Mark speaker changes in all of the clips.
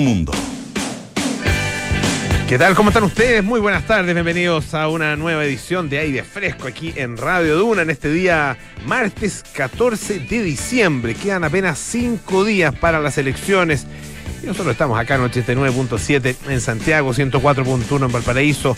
Speaker 1: mundo.
Speaker 2: ¿Qué tal? ¿Cómo están ustedes? Muy buenas tardes, bienvenidos a una nueva edición de Aire Fresco aquí en Radio Duna en este día martes 14 de diciembre. Quedan apenas cinco días para las elecciones. Y nosotros estamos acá en 89.7 en Santiago, 104.1 en Valparaíso,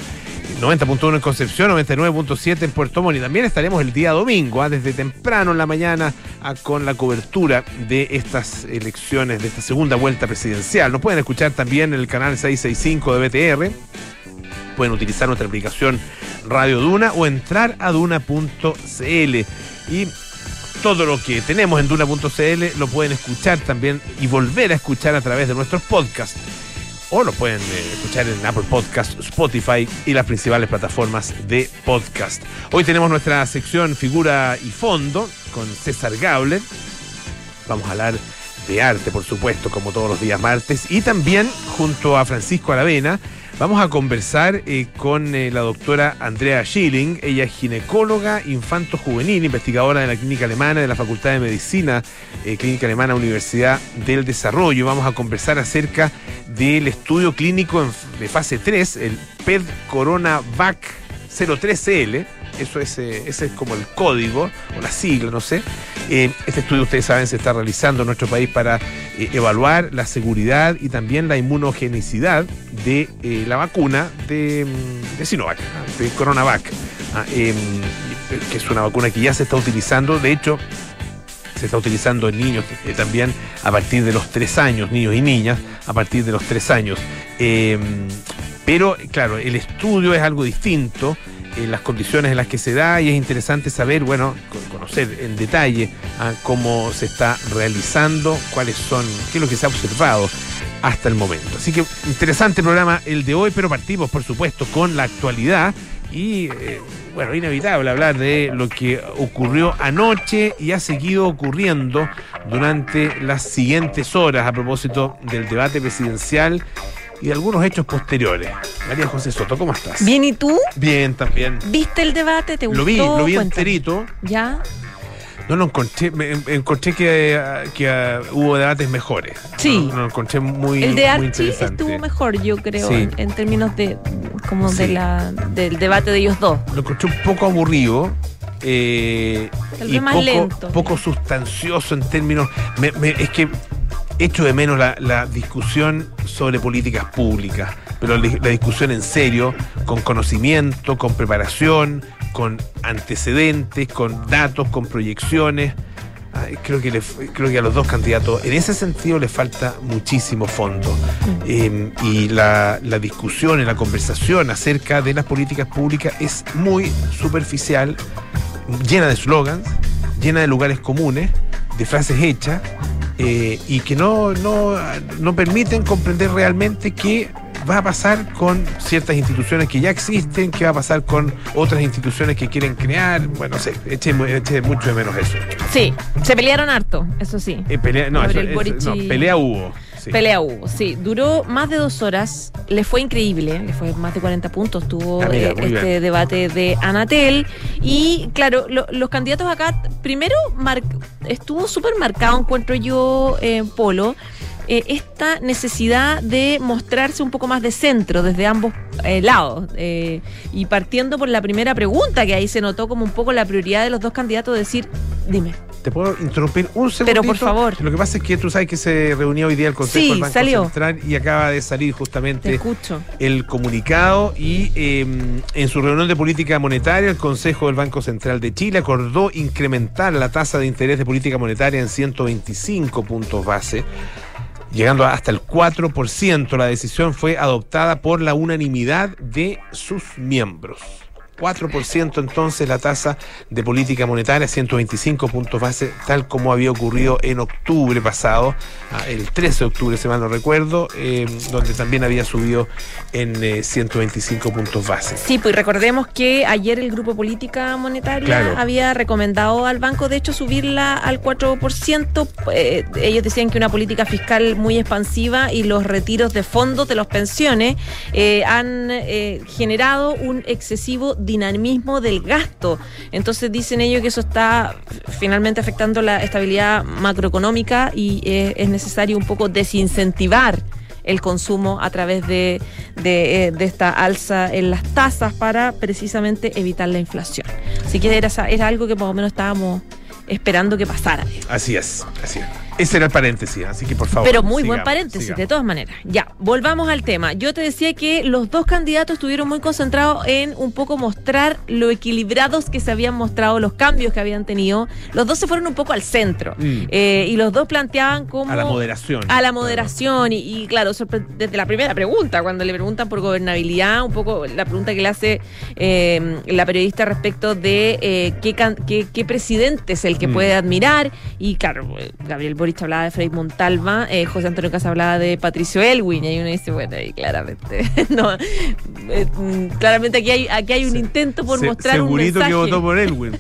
Speaker 2: 90.1 en Concepción, 99.7 en Puerto Montt. Y también estaremos el día domingo, ¿ah? desde temprano en la mañana, ah, con la cobertura de estas elecciones, de esta segunda vuelta presidencial. Nos pueden escuchar también en el canal 665 de BTR. Pueden utilizar nuestra aplicación Radio Duna o entrar a duna.cl. Y todo lo que tenemos en duna.cl lo pueden escuchar también y volver a escuchar a través de nuestros podcasts. O lo pueden eh, escuchar en Apple Podcast, Spotify y las principales plataformas de podcast. Hoy tenemos nuestra sección Figura y Fondo con César Gauler. Vamos a hablar de arte, por supuesto, como todos los días martes. Y también, junto a Francisco Aravena, vamos a conversar eh, con eh, la doctora Andrea Schilling. Ella es ginecóloga infanto-juvenil, investigadora de la Clínica Alemana de la Facultad de Medicina, eh, Clínica Alemana Universidad del Desarrollo. Vamos a conversar acerca del estudio clínico de fase 3, el PED Coronavac 03CL. Eso es, eh, ese es como el código o la sigla, no sé. Eh, este estudio, ustedes saben, se está realizando en nuestro país para eh, evaluar la seguridad y también la inmunogenicidad de eh, la vacuna de, mm, de Sinovac, ¿no? de Coronavac, ah, em, que es una vacuna que ya se está utilizando. De hecho, se está utilizando en niños también a partir de los tres años, niños y niñas, a partir de los tres años. Eh, pero, claro, el estudio es algo distinto, eh, las condiciones en las que se da, y es interesante saber, bueno, co- conocer en detalle ah, cómo se está realizando, cuáles son, qué es lo que se ha observado hasta el momento. Así que interesante programa el de hoy, pero partimos, por supuesto, con la actualidad y, eh, bueno, inevitable hablar de lo que ocurrió anoche y ha seguido ocurriendo durante las siguientes horas a propósito del debate presidencial y de algunos hechos posteriores. María José Soto, ¿cómo estás?
Speaker 3: Bien, ¿y tú?
Speaker 2: Bien, también.
Speaker 3: ¿Viste el debate? ¿Te gustó?
Speaker 2: Lo vi, lo vi
Speaker 3: Cuéntame.
Speaker 2: enterito.
Speaker 3: ¿Ya?
Speaker 2: No lo encontré, me, encontré que, que eh, hubo debates mejores.
Speaker 3: Sí.
Speaker 2: No, no lo encontré muy,
Speaker 3: el de Archie estuvo mejor, yo creo,
Speaker 2: Sí.
Speaker 3: en, en términos de como de
Speaker 2: Sí.
Speaker 3: la del debate de ellos dos.
Speaker 2: Lo encontré un poco aburrido. eh,
Speaker 3: Tal
Speaker 2: y
Speaker 3: vez más
Speaker 2: poco,
Speaker 3: lento.
Speaker 2: poco sustancioso en términos. me- me- es que echo de menos la, la discusión sobre políticas públicas, pero la, la discusión en serio, con conocimiento, con preparación, con antecedentes, con datos, con proyecciones. Creo, que le- creo que a los dos candidatos en ese sentido les falta muchísimo fondo. Eh, y la, la discusión y la conversación acerca de las políticas públicas es muy superficial, llena de slogans, llena de lugares comunes, de frases hechas, eh, y que no, no, no permiten comprender realmente qué va a pasar con ciertas instituciones que ya existen, qué va a pasar con otras instituciones que quieren crear. Bueno, sé, eché, mu- eché mucho de menos eso.
Speaker 3: Sí, se pelearon harto, eso sí.
Speaker 2: Eh, pelea, no, eso- eso- pelea hubo. sí.
Speaker 3: Pelea hubo, sí. Duró más de dos horas. Le fue increíble. Le fue más de 40 puntos. Tuvo
Speaker 2: Ah,
Speaker 3: eh, este
Speaker 2: bien.
Speaker 3: debate de Anatel. Y claro, lo- los candidatos acá, primero mar- estuvo súper marcado, encuentro yo, eh, Polo, eh, esta necesidad de mostrarse un poco más de centro desde ambos eh, lados. Eh, y partiendo por la primera pregunta, que ahí se notó como un poco la prioridad de los dos candidatos, decir, dime.
Speaker 2: ¿Te puedo interrumpir un segundo?
Speaker 3: Pero, por favor.
Speaker 2: Lo que pasa es que tú sabes que se reunió hoy día el Consejo
Speaker 3: Sí,
Speaker 2: del Banco
Speaker 3: salió.
Speaker 2: Central y acaba de salir
Speaker 3: Te
Speaker 2: justamente el comunicado y eh, en su reunión de política monetaria el Consejo del Banco Central de Chile acordó incrementar la tasa de interés de política monetaria en 125 puntos base, llegando hasta el 4%. La decisión fue adoptada por la unanimidad de sus miembros. 4% entonces la tasa de política monetaria, 125 puntos base, tal como había ocurrido en octubre pasado, ah, el 13 de octubre, si mal no recuerdo, eh, donde también había subido en eh, 125 puntos base.
Speaker 3: Sí, pues recordemos que ayer el Grupo Política Monetaria
Speaker 2: Claro.
Speaker 3: había recomendado al banco, de hecho, subirla al 4%. Eh, ellos decían que una política fiscal muy expansiva y los retiros de fondos de las pensiones eh, han eh, generado un excesivo dinamismo del gasto. Entonces dicen ellos que eso está finalmente afectando la estabilidad macroeconómica y eh, es necesario un poco desincentivar el consumo a través eh, de esta alza en las tasas para precisamente evitar la inflación. Así que era, era algo que más o menos estábamos esperando que pasara.
Speaker 2: Así es, así es. Ese era el paréntesis, así que por favor.
Speaker 3: Pero muy buen paréntesis, de todas maneras. Ya, volvamos al tema. Yo te decía que los dos candidatos estuvieron muy concentrados en un poco mostrar lo equilibrados que se habían mostrado, los cambios que habían tenido. Los dos se fueron un poco al centro. Mm. Eh, y los dos planteaban como.
Speaker 2: A la moderación.
Speaker 3: A la moderación. Y, claro, desde la primera pregunta, cuando le preguntan por gobernabilidad, un poco la pregunta que le hace eh, la periodista respecto de eh, qué, qué, presidente es el que mm. puede admirar. Y claro, Gabriel Boric hablaba de Frei Montalva, eh, José Antonio Casa hablaba de Patricio Elwin, y ahí uno dice, bueno, ahí claramente, no, eh, mm, claramente aquí hay, aquí hay un intento por mostrar
Speaker 2: un
Speaker 3: mensaje.
Speaker 2: que votó por Elwin,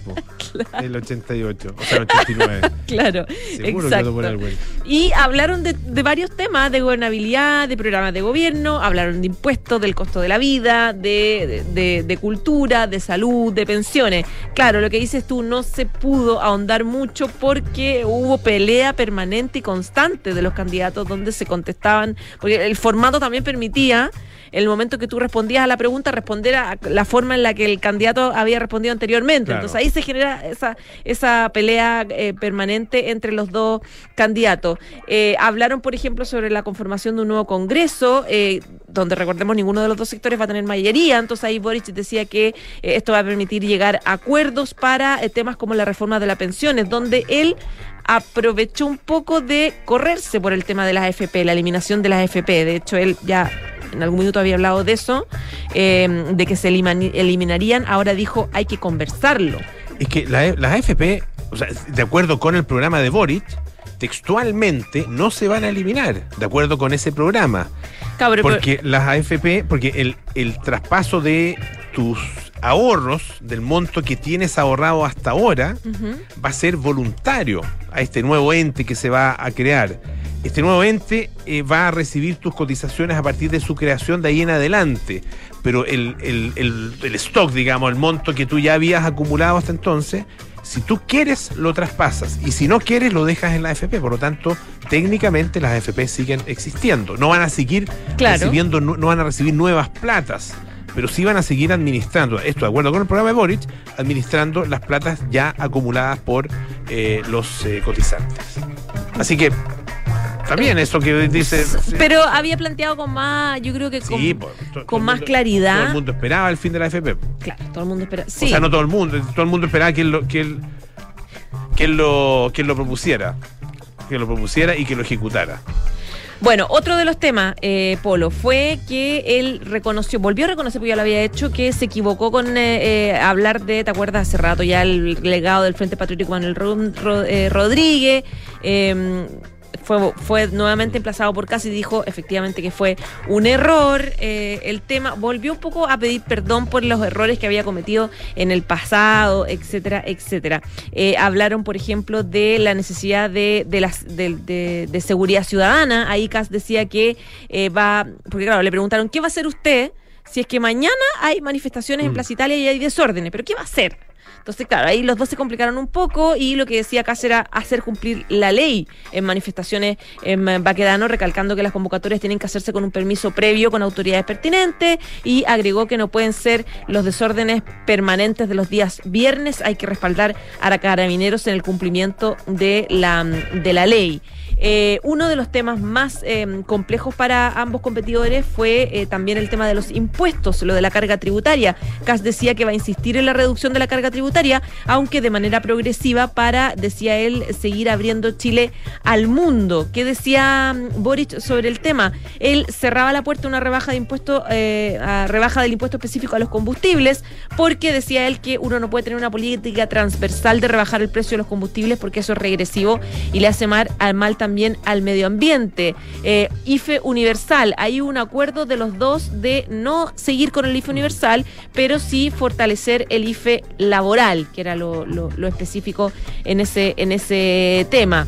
Speaker 2: el 88, o sea, el 89.
Speaker 3: claro, Seguro exacto. Que votó por Elwin. Y hablaron de, varios temas, de gobernabilidad, de programas de gobierno, hablaron de impuestos, del costo de la vida, de, de, de cultura, de salud, de pensiones. Claro, lo que dices tú, no se pudo ahondar mucho porque hubo pelea permanente permanente y constante de los candidatos donde se contestaban, porque el formato también permitía el momento que tú respondías a la pregunta, responder a la forma en la que el candidato había respondido anteriormente. Entonces ahí se genera esa, esa pelea eh, permanente entre los dos candidatos. Eh, hablaron, por ejemplo, sobre la conformación de un nuevo Congreso, eh, donde recordemos ninguno de los dos sectores va a tener mayoría. Entonces ahí Boric decía que esto va a permitir llegar a acuerdos para temas como la reforma de las pensiones, donde él aprovechó un poco de correrse por el tema de las AFP, la eliminación de las AFP. De hecho, él ya en algún minuto había hablado de eso, eh, de que se eliminarían, ahora dijo hay que conversarlo.
Speaker 2: Es que las AFP, o sea, de acuerdo con el programa de Boric, textualmente no se van a eliminar, de acuerdo con ese programa. porque las AFP, porque el, el traspaso de tus ahorros, del monto que tienes ahorrado hasta ahora, va a ser voluntario a este nuevo ente que se va a crear. Este nuevo ente eh, va a recibir tus cotizaciones a partir de su creación de ahí en adelante, pero el, el stock, digamos, el monto que tú ya habías acumulado hasta entonces, si tú quieres, lo traspasas. Y si no quieres, lo dejas en la AFP. Por lo tanto, técnicamente las AFP siguen existiendo. No van a seguir recibiendo, no, van a recibir nuevas platas. Pero sí van a seguir administrando, esto de acuerdo con el programa de Boric, administrando las platas ya acumuladas por eh, los eh, cotizantes. Así que también eso que dice.
Speaker 3: Pero había planteado con más, yo creo que con, con más claridad.
Speaker 2: Todo el mundo esperaba el fin de la FP.
Speaker 3: Claro, todo el mundo esperaba.
Speaker 2: O sea, no todo el mundo, todo el mundo esperaba que él lo, que él, que lo, que lo propusiera. Que lo propusiera y que lo ejecutara.
Speaker 3: Bueno, otro de los temas, eh, Polo, fue que él reconoció, volvió a reconocer, porque ya lo había hecho, que se equivocó con eh, eh, hablar de, ¿te acuerdas? Hace rato ya el legado del Frente Patriótico Manuel Rodríguez. Fue, fue nuevamente emplazado por Casi y dijo efectivamente que fue un error. Eh, el tema volvió un poco a pedir perdón por los errores que había cometido en el pasado, etcétera, etcétera. Eh, hablaron, por ejemplo, de la necesidad de, de, las, de, de, seguridad ciudadana. Ahí Cas decía que eh, va, porque claro, le preguntaron, ¿qué va a hacer usted si es que mañana hay manifestaciones en mm. Plaza Italia y hay desórdenes? ¿Pero qué va a hacer? Entonces, claro, ahí los dos se complicaron un poco y lo que decía acá era hacer cumplir la ley en manifestaciones en Baquedano, recalcando que las convocatorias tienen que hacerse con un permiso previo con autoridades pertinentes y agregó que no pueden ser los desórdenes permanentes de los días viernes, hay que respaldar a carabineros en el cumplimiento de la, de la ley. Eh, uno de los temas más em, complejos para ambos competidores fue eh, también el tema de los impuestos, lo de la carga tributaria. Cas decía que va a insistir en la reducción de la carga tributaria, aunque de manera progresiva para, decía él, seguir abriendo Chile al mundo. ¿Qué decía mm, Boric sobre el tema? Él cerraba la puerta a una rebaja de impuesto, eh, rebaja del impuesto específico a los combustibles, porque decía él que uno no puede tener una política transversal de rebajar el precio de los combustibles porque eso es regresivo y le hace mal, mal también también al medio ambiente. Eh, IFE universal, hay un acuerdo de los dos de no seguir con el IFE universal, pero sí fortalecer el IFE laboral, que era lo, específico en ese, en ese tema.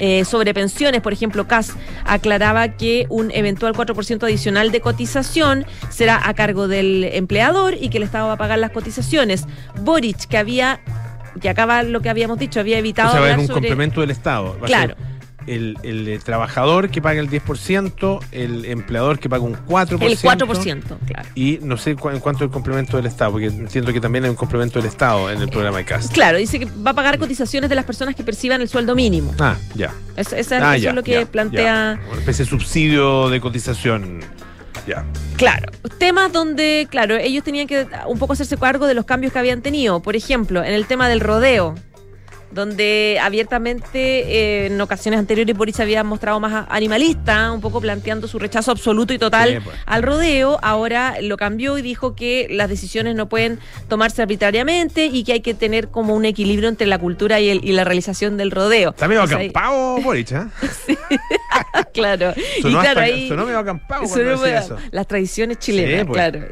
Speaker 3: Eh, sobre pensiones, por ejemplo, CAS aclaraba que un eventual 4% adicional de cotización será a cargo del empleador y que el Estado va a pagar las cotizaciones. Boric, que había, que acaba lo que habíamos dicho, había evitado.
Speaker 2: O sea, un complemento del Estado.
Speaker 3: claro
Speaker 2: el, el, eh, trabajador que paga el 10%, el empleador que paga un 4%.
Speaker 3: El 4%, claro.
Speaker 2: Y no sé cu en cuánto el complemento del Estado, porque entiendo que también hay un complemento del Estado en el programa de CAST.
Speaker 3: Claro, dice que va a pagar cotizaciones de las personas que perciban el sueldo mínimo.
Speaker 2: Ah, ya.
Speaker 3: Es, esa,
Speaker 2: ah,
Speaker 3: eso
Speaker 2: ya,
Speaker 3: es lo que
Speaker 2: ya,
Speaker 3: plantea.
Speaker 2: ya. Una especie de subsidio de cotización. Ya.
Speaker 3: Claro, temas donde, claro, ellos tenían que un poco hacerse cargo de los cambios que habían tenido. Por ejemplo, en el tema del rodeo, donde abiertamente eh, en ocasiones anteriores Boris se había mostrado más animalista, un poco planteando su rechazo absoluto y total
Speaker 2: Sí, pues.
Speaker 3: al rodeo. Ahora lo cambió y dijo que las decisiones no pueden tomarse arbitrariamente y que hay que tener como un equilibrio entre la cultura y, el- y la realización del rodeo.
Speaker 2: Está medio acampado, Boric, ¿eh?
Speaker 3: claro.
Speaker 2: Sonó,
Speaker 3: y claro,
Speaker 2: hasta-
Speaker 3: ahí
Speaker 2: sonó medio acampado
Speaker 3: Sonó
Speaker 2: cuando decía
Speaker 3: medio-
Speaker 2: eso.
Speaker 3: las tradiciones chilenas,
Speaker 2: Sí, pues.
Speaker 3: claro.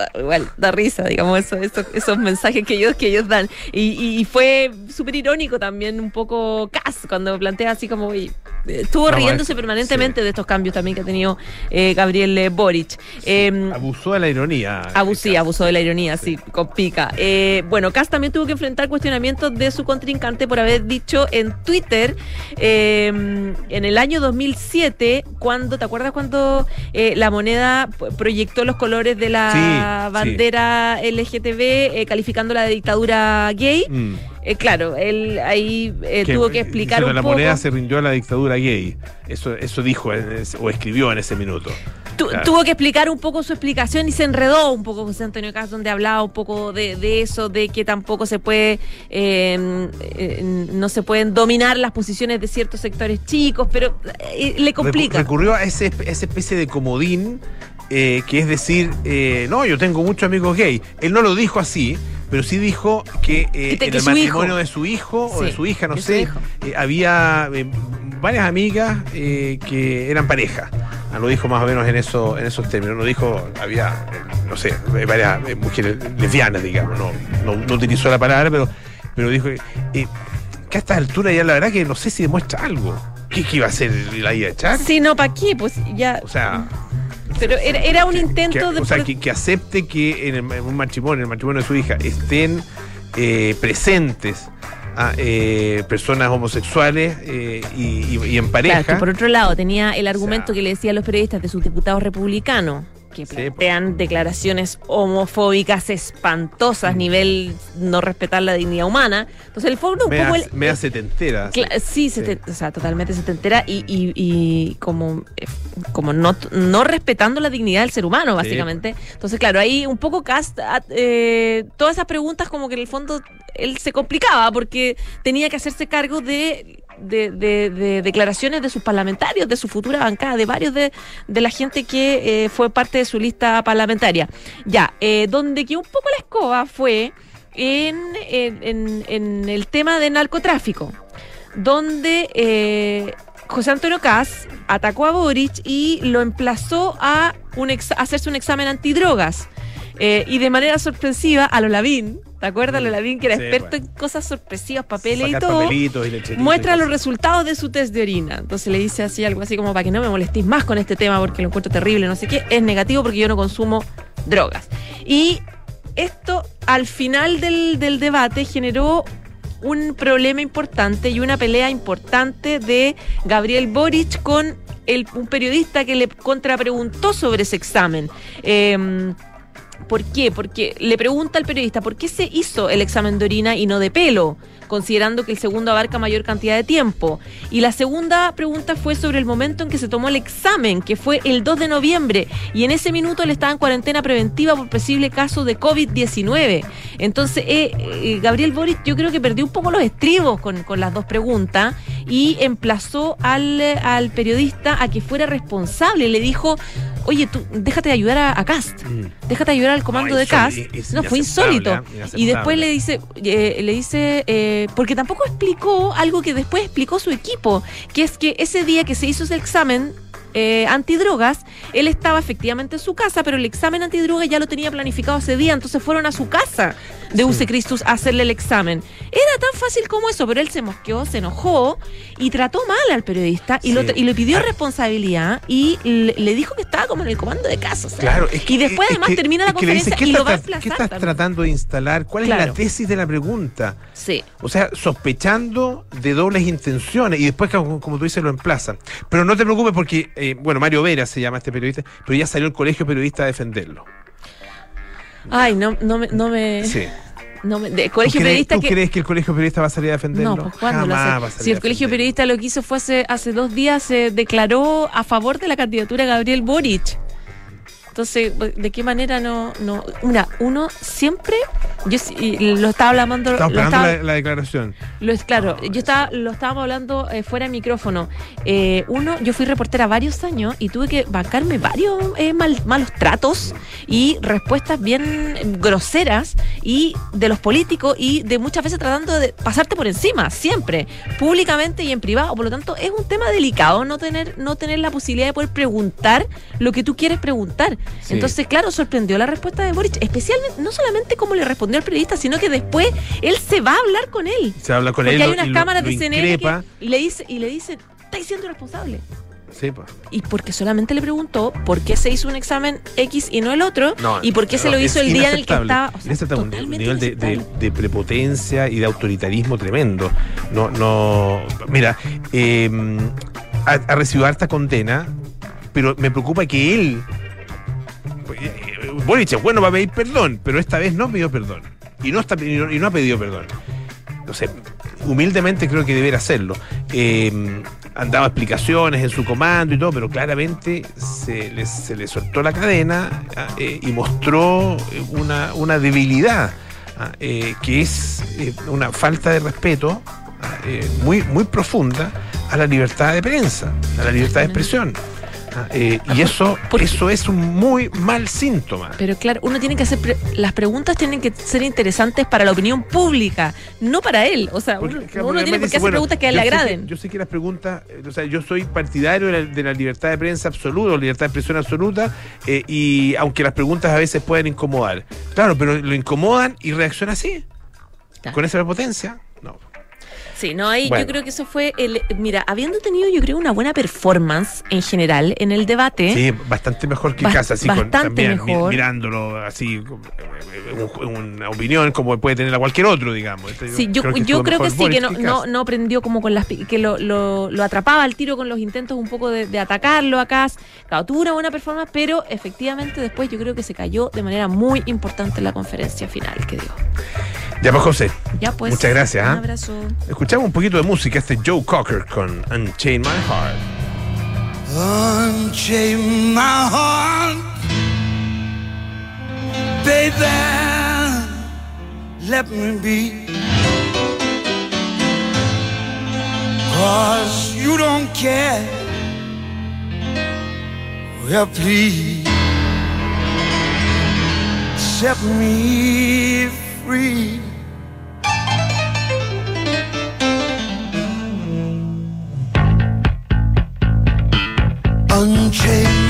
Speaker 3: Da- Igual, da risa, digamos, eso, eso- esos mensajes que ellos, que ellos dan. Y, y- y fue súper irónico también, un poco cas, cuando plantea así como. y, estuvo riéndose permanentemente
Speaker 2: sí.
Speaker 3: de estos cambios también que ha tenido eh, Gabriel eh, Boric. Eh,
Speaker 2: Abusó de la ironía.
Speaker 3: Abusó, sí,
Speaker 2: Cast.
Speaker 3: abusó de la ironía, sí, con pica. Eh, bueno, Cass también tuvo que enfrentar cuestionamientos de su contrincante por haber dicho en Twitter eh, en el año 2007, cuando, ¿te acuerdas cuando la moneda proyectó los colores de la
Speaker 2: Sí.
Speaker 3: bandera LGTB eh, calificándola de dictadura gay?
Speaker 2: Mm.
Speaker 3: Eh, claro, él ahí eh, tuvo que explicar un
Speaker 2: la
Speaker 3: poco.
Speaker 2: moneda se rindió a la dictadura gay. Eso, eso dijo ese- o escribió en ese minuto.
Speaker 3: Tu-
Speaker 2: Claro.
Speaker 3: Tuvo que explicar un poco su explicación y se enredó un poco José Antonio Caz, donde hablaba un poco de, de eso, de que tampoco se puede, eh, eh, no se pueden dominar las posiciones de ciertos sectores chicos, pero eh, le complica.
Speaker 2: Recurrió a ese, esa especie de comodín, eh, que es decir, eh, no, yo tengo muchos amigos gay. Él no lo dijo así, pero sí dijo que eh,
Speaker 3: Que te-
Speaker 2: en el matrimonio
Speaker 3: hijo.
Speaker 2: de su hijo o de su hija, no
Speaker 3: de
Speaker 2: sé, eh, había eh, varias amigas que eran pareja. Ah, Lo dijo más o menos en, eso, en esos términos. No dijo, había, no sé, varias mujeres lesbianas, digamos. No, no, no utilizó la palabra, pero, pero dijo que, que a esta altura ya la verdad que no sé si demuestra algo. ¿Qué, qué iba a hacer? ¿La iba a echar?
Speaker 3: Sí, no, ¿para qué? Pues ya.
Speaker 2: O sea,
Speaker 3: Pero era, era un intento
Speaker 2: que-
Speaker 3: de.
Speaker 2: O sea, que, que acepte que en, el- en un matrimonio, en el matrimonio de su hija, estén eh, presentes a, eh, personas homosexuales eh, y, y- y en pareja.
Speaker 3: Claro, que por otro lado tenía el argumento
Speaker 2: sea-
Speaker 3: que le decía a los periodistas de sus diputados republicanos que
Speaker 2: Sí,
Speaker 3: plantean declaraciones homofóbicas espantosas,
Speaker 2: Mm.
Speaker 3: nivel no respetar la dignidad humana. Entonces el fondo un
Speaker 2: me,
Speaker 3: poco el-
Speaker 2: me hace entera.
Speaker 3: Cla- sí,
Speaker 2: Sí.
Speaker 3: te- o sea, totalmente se te entera y, y- y como, eh, como no, no respetando la dignidad del ser humano, básicamente. Entonces, claro, ahí un poco Cast, ah, eh, todas esas preguntas como que en el fondo él se complicaba porque tenía que hacerse cargo de... De, de- de declaraciones de sus parlamentarios, de su futura bancada, de varios de, de la gente que eh, fue parte de su lista parlamentaria. Ya, eh, donde quedó un poco la escoba fue en, en- el tema de narcotráfico donde eh, José Antonio Caz atacó a Boric y lo emplazó a, un hacerse un examen antidrogas. Eh, y de manera sorpresiva a Lolavín, ¿te acuerdas?
Speaker 2: Mm.
Speaker 3: Que era
Speaker 2: Sí,
Speaker 3: experto en cosas sorpresivas, papeles y todo,
Speaker 2: y
Speaker 3: muestra
Speaker 2: y
Speaker 3: los resultados de su test de orina. Entonces le dice así algo así como para que no me molestéis más con este tema porque lo encuentro terrible, no sé qué. Es negativo porque yo no consumo drogas. Y esto al final del, del debate generó un problema importante y una pelea importante de Gabriel Boric con el, un periodista que le contrapreguntó sobre ese examen. Eh, ¿Por qué? Porque le pregunta al periodista, ¿por qué se hizo el examen de orina y no de pelo? Considerando que el segundo abarca mayor cantidad de tiempo. Y la segunda pregunta fue sobre el momento en que se tomó el examen, que fue el 2 de noviembre. Y en ese minuto él estaba en cuarentena preventiva por posible caso de COVID-19. Entonces, eh, eh, Gabriel Boric yo creo que perdió un poco los estribos con, con las dos preguntas y emplazó al, al periodista a que fuera responsable. Le dijo, oye, tú déjate de ayudar a, a Cast
Speaker 2: Mm.
Speaker 3: déjate ayudar al comando
Speaker 2: No,
Speaker 3: de
Speaker 2: insólito,
Speaker 3: CAS.
Speaker 2: es
Speaker 3: No, fue insólito.
Speaker 2: ¿eh?
Speaker 3: Y después le dice, eh, le dice, eh, porque tampoco explicó algo que después explicó su equipo, que es que ese día que se hizo ese examen eh, antidrogas, él estaba efectivamente en su casa, pero el examen antidrogas ya lo tenía planificado ese día, entonces fueron a su casa de UC Christus a hacerle el examen. Era tan fácil como eso, pero él se mosqueó, se enojó y trató mal al periodista y,
Speaker 2: Sí.
Speaker 3: lo, y le pidió
Speaker 2: Ah.
Speaker 3: responsabilidad y le, le dijo que estaba como en el comando de casa. o sea.
Speaker 2: Claro, es que-
Speaker 3: y después
Speaker 2: es
Speaker 3: además
Speaker 2: que-
Speaker 3: termina la
Speaker 2: dice,
Speaker 3: conferencia
Speaker 2: ¿qué
Speaker 3: y lo va a
Speaker 2: estás- ¿Qué
Speaker 3: emplazar.
Speaker 2: estás
Speaker 3: también.
Speaker 2: tratando de instalar? ¿Cuál es la tesis de la pregunta?
Speaker 3: Sí.
Speaker 2: O sea, sospechando de dobles intenciones y después, como, como tú dices, lo emplazan. Pero no te preocupes porque, eh, bueno, Mario Vera se llama este periodista, pero ya salió el colegio periodista a defenderlo.
Speaker 3: Ay, no, no me, no me,
Speaker 2: Sí.
Speaker 3: no me- de
Speaker 2: ¿Tú,
Speaker 3: colegio
Speaker 2: crees,
Speaker 3: periodista
Speaker 2: tú
Speaker 3: que
Speaker 2: crees que el colegio periodista va a salir a defenderlo?
Speaker 3: No, pues ¿cuándo lo
Speaker 2: Jamás
Speaker 3: hace?
Speaker 2: va a salir
Speaker 3: Si el
Speaker 2: a
Speaker 3: colegio periodista lo que hizo fue hace, hace dos días, se declaró a favor de la candidatura de Gabriel Boric. Entonces, ¿de qué manera no...? no Mira, uno siempre... Yo lo estaba hablando... Lo estaba-
Speaker 2: la, la declaración.
Speaker 3: lo es claro, yo estaba, lo estábamos hablando eh, fuera de micrófono. Eh, uno, yo fui reportera varios años y tuve que bancarme varios eh, mal- malos tratos y respuestas bien groseras y de los políticos y de muchas veces tratando de pasarte por encima, siempre, públicamente y en privado. Por lo tanto, es un tema delicado no tener, no tener la posibilidad de poder preguntar lo que tú quieres preguntar.
Speaker 2: Sí.
Speaker 3: Entonces, claro, sorprendió la respuesta de Boric, especialmente, no solamente como le respondió al periodista, sino que después él se va a hablar con él.
Speaker 2: Se habla con
Speaker 3: Porque
Speaker 2: él
Speaker 3: hay
Speaker 2: lo-
Speaker 3: unas
Speaker 2: lo-
Speaker 3: cámaras
Speaker 2: lo
Speaker 3: de CNN que, y le dice, y le dice, estáis siendo responsable.
Speaker 2: Sí.
Speaker 3: Y porque solamente le preguntó por qué se hizo un examen X y no el otro,
Speaker 2: No,
Speaker 3: y por qué se lo hizo el día en el que estaba. o sea,
Speaker 2: un nivel de, de-
Speaker 3: inaceptable.
Speaker 2: de prepotencia y de autoritarismo tremendo. No, no. Mira, eh, ha, ha recibido harta condena, pero me preocupa que él. Eh, Boric es bueno va a pedir perdón, pero esta vez no pidió perdón. Y no, está, y y no ha pedido perdón. Sé, humildemente creo que debería hacerlo. Eh, han dado explicaciones en su comando y todo, pero claramente se le, soltó la cadena ah, eh, y mostró eh, una, debilidad, ah, eh, que es eh, una falta de respeto ah, eh, muy profunda a la libertad de prensa, a la libertad de expresión. Eh, y eso,
Speaker 3: Porque-
Speaker 2: eso es un muy mal síntoma.
Speaker 3: Pero claro, uno tiene que hacer. pre- las preguntas tienen que ser interesantes para la opinión pública, no para él. O sea,
Speaker 2: Porque,
Speaker 3: uno,
Speaker 2: claro,
Speaker 3: uno
Speaker 2: porque
Speaker 3: tiene
Speaker 2: dice,
Speaker 3: hacer
Speaker 2: bueno,
Speaker 3: preguntas que a él le agraden.
Speaker 2: yo sé que las preguntas, eh, o sea, yo soy partidario de la, de la libertad de prensa absoluta, libertad de expresión absoluta, eh, y aunque las preguntas a veces pueden incomodar. Claro, pero lo incomodan y reacciona así,
Speaker 3: Claro.
Speaker 2: con esa prepotencia.
Speaker 3: Sí, no, ahí
Speaker 2: Bueno.
Speaker 3: yo creo que eso fue el. Mira, habiendo tenido, yo creo, una buena performance en general en el debate.
Speaker 2: Sí, bastante mejor que
Speaker 3: Bas-
Speaker 2: casa, así con,
Speaker 3: bastante
Speaker 2: también mi-
Speaker 3: mejor.
Speaker 2: mirándolo así, con, eh, un- una opinión como puede tener a cualquier otro, digamos. Este,
Speaker 3: Sí, yo, creo que sí, que no, no, no prendió como con las que lo, lo, lo atrapaba al tiro con los intentos un poco de, de atacarlo acá. Claro, tuvo una buena performance, pero efectivamente después yo creo que se cayó de manera muy importante en la conferencia final que dio.
Speaker 2: Ya pues, José,
Speaker 3: Ya pues.
Speaker 2: Muchas gracias,
Speaker 3: Un
Speaker 2: ¿ah?
Speaker 3: abrazo.
Speaker 2: escuchamos un poquito de música, este Joe Cocker con Unchain My Heart.
Speaker 1: Unchain my heart, baby. Let me be. Cause you don't care. Well, please set me free. Unchain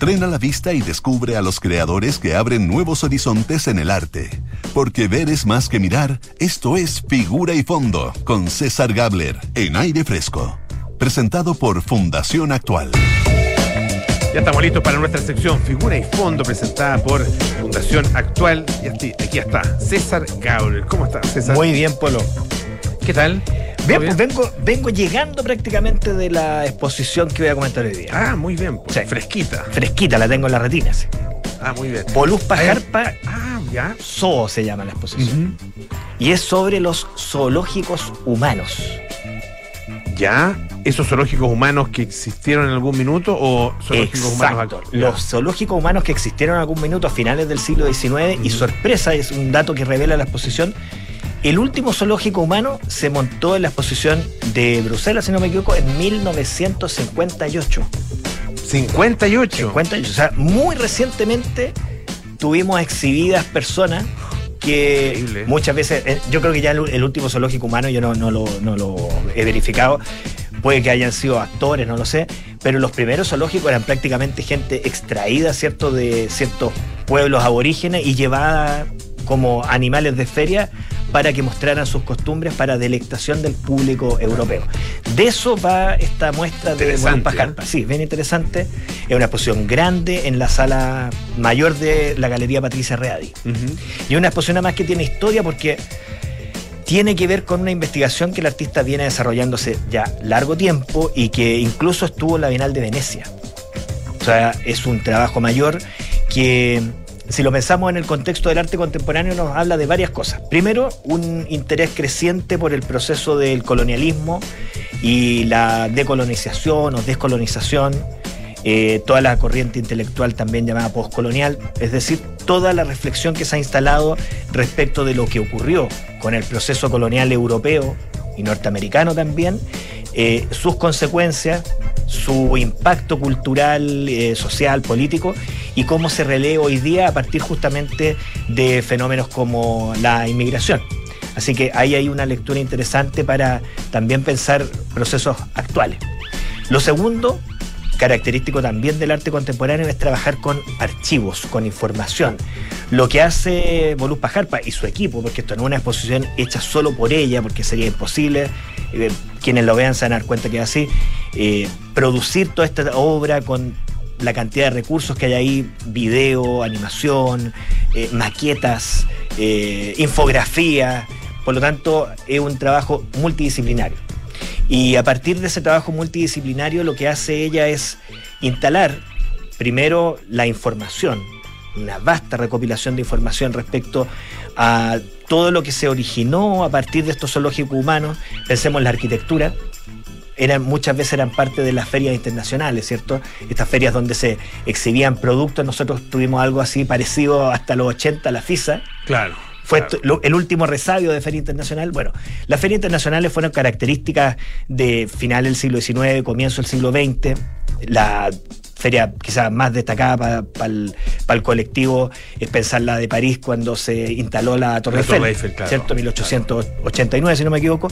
Speaker 4: Entrena la vista y descubre a los creadores que abren nuevos horizontes en el arte. Porque ver es más que mirar, esto es Figura y Fondo, con César Gabler, en aire fresco. Presentado por Fundación Actual.
Speaker 2: Ya estamos listos para nuestra sección Figura y Fondo presentada por Fundación Actual. Y aquí, aquí está, César Gauler. ¿Cómo está, César?
Speaker 5: Muy bien, Polo.
Speaker 2: ¿Qué tal?
Speaker 5: Bien,
Speaker 2: ¿Todo
Speaker 5: pues vengo, vengo llegando prácticamente de la exposición que voy a comentar hoy día.
Speaker 2: Ah, muy bien. pues,
Speaker 5: Sí.
Speaker 2: Fresquita.
Speaker 5: Fresquita, la tengo en la retina. sí.
Speaker 2: Ah, muy bien.
Speaker 5: Voluspa
Speaker 2: ver.
Speaker 5: Jarpa
Speaker 2: Ah, ya.
Speaker 5: Zoo se llama la exposición. Y es sobre los zoológicos humanos.
Speaker 2: ¿Ya? ¿Esos zoológicos humanos que existieron en algún minuto o zoológicos humanos actuales?
Speaker 5: Los zoológicos humanos que existieron en algún minuto a finales del siglo XIX y sorpresa, es un dato que revela la exposición. El último zoológico humano se montó en la exposición de Bruselas, si no me equivoco, en 1958.
Speaker 2: 58.
Speaker 5: 58. O sea, muy recientemente tuvimos exhibidas personas que
Speaker 2: Increíble.
Speaker 5: muchas veces, eh, yo creo que ya el, el último zoológico humano, yo no, no lo, no lo he verificado, puede que hayan sido actores, no lo sé, pero los primeros zoológicos eran prácticamente gente extraída, ¿cierto?, de ciertos pueblos aborígenes y llevada como animales de feria para que mostraran sus costumbres para delectación del público europeo. De eso va esta muestra de
Speaker 2: Interesante,
Speaker 5: Moluspa
Speaker 2: ¿eh?
Speaker 5: Jarpa. Sí, bien interesante. Es una exposición grande en la sala mayor de la Galería Patricia Readi. Y una exposición además que tiene historia porque tiene que ver con una investigación que el artista viene desarrollándose ya largo tiempo y que incluso estuvo en la Bienal de Venecia. O sea, es un trabajo mayor que, si lo pensamos en el contexto del arte contemporáneo, nos habla de varias cosas. Primero, un interés creciente por el proceso del colonialismo y la decolonización o descolonización, eh, toda la corriente intelectual también llamada postcolonial, es decir, toda la reflexión que se ha instalado respecto de lo que ocurrió con el proceso colonial europeo y norteamericano también, eh, sus consecuencias, su impacto cultural, eh, social, político y cómo se relee hoy día a partir justamente de fenómenos como la inmigración. Así que ahí hay una lectura interesante para también pensar procesos actuales. Lo segundo, característico también del arte contemporáneo, es trabajar con archivos, con información. Lo que hace Voluspa Jarpa y su equipo, porque esto no es una exposición hecha solo por ella, porque sería imposible, eh, quienes lo vean se van a dar cuenta que es así, eh, producir toda esta obra con la cantidad de recursos que hay ahí, video, animación, eh, maquetas, infografía, por lo tanto es un trabajo multidisciplinario. Y a partir de ese trabajo multidisciplinario lo que hace ella es instalar primero la información, una vasta recopilación de información respecto a todo lo que se originó a partir de estos zoológicos humanos. Pensemos en la arquitectura, eran, muchas veces eran parte de las ferias internacionales, ¿cierto? Estas ferias donde se exhibían productos, nosotros tuvimos algo así parecido hasta los 80, la FISA,
Speaker 2: Claro.
Speaker 5: Fue
Speaker 2: claro.
Speaker 5: t- lo- el último resabio de Feria Internacional. Bueno, las ferias internacionales fueron características de final del siglo XIX, comienzo del siglo XX. La feria quizás más destacada para el, colectivo es pensar la de París cuando se instaló la Torre
Speaker 2: La Torre Eiffel, claro.
Speaker 5: ¿cierto? 1889, si no me equivoco.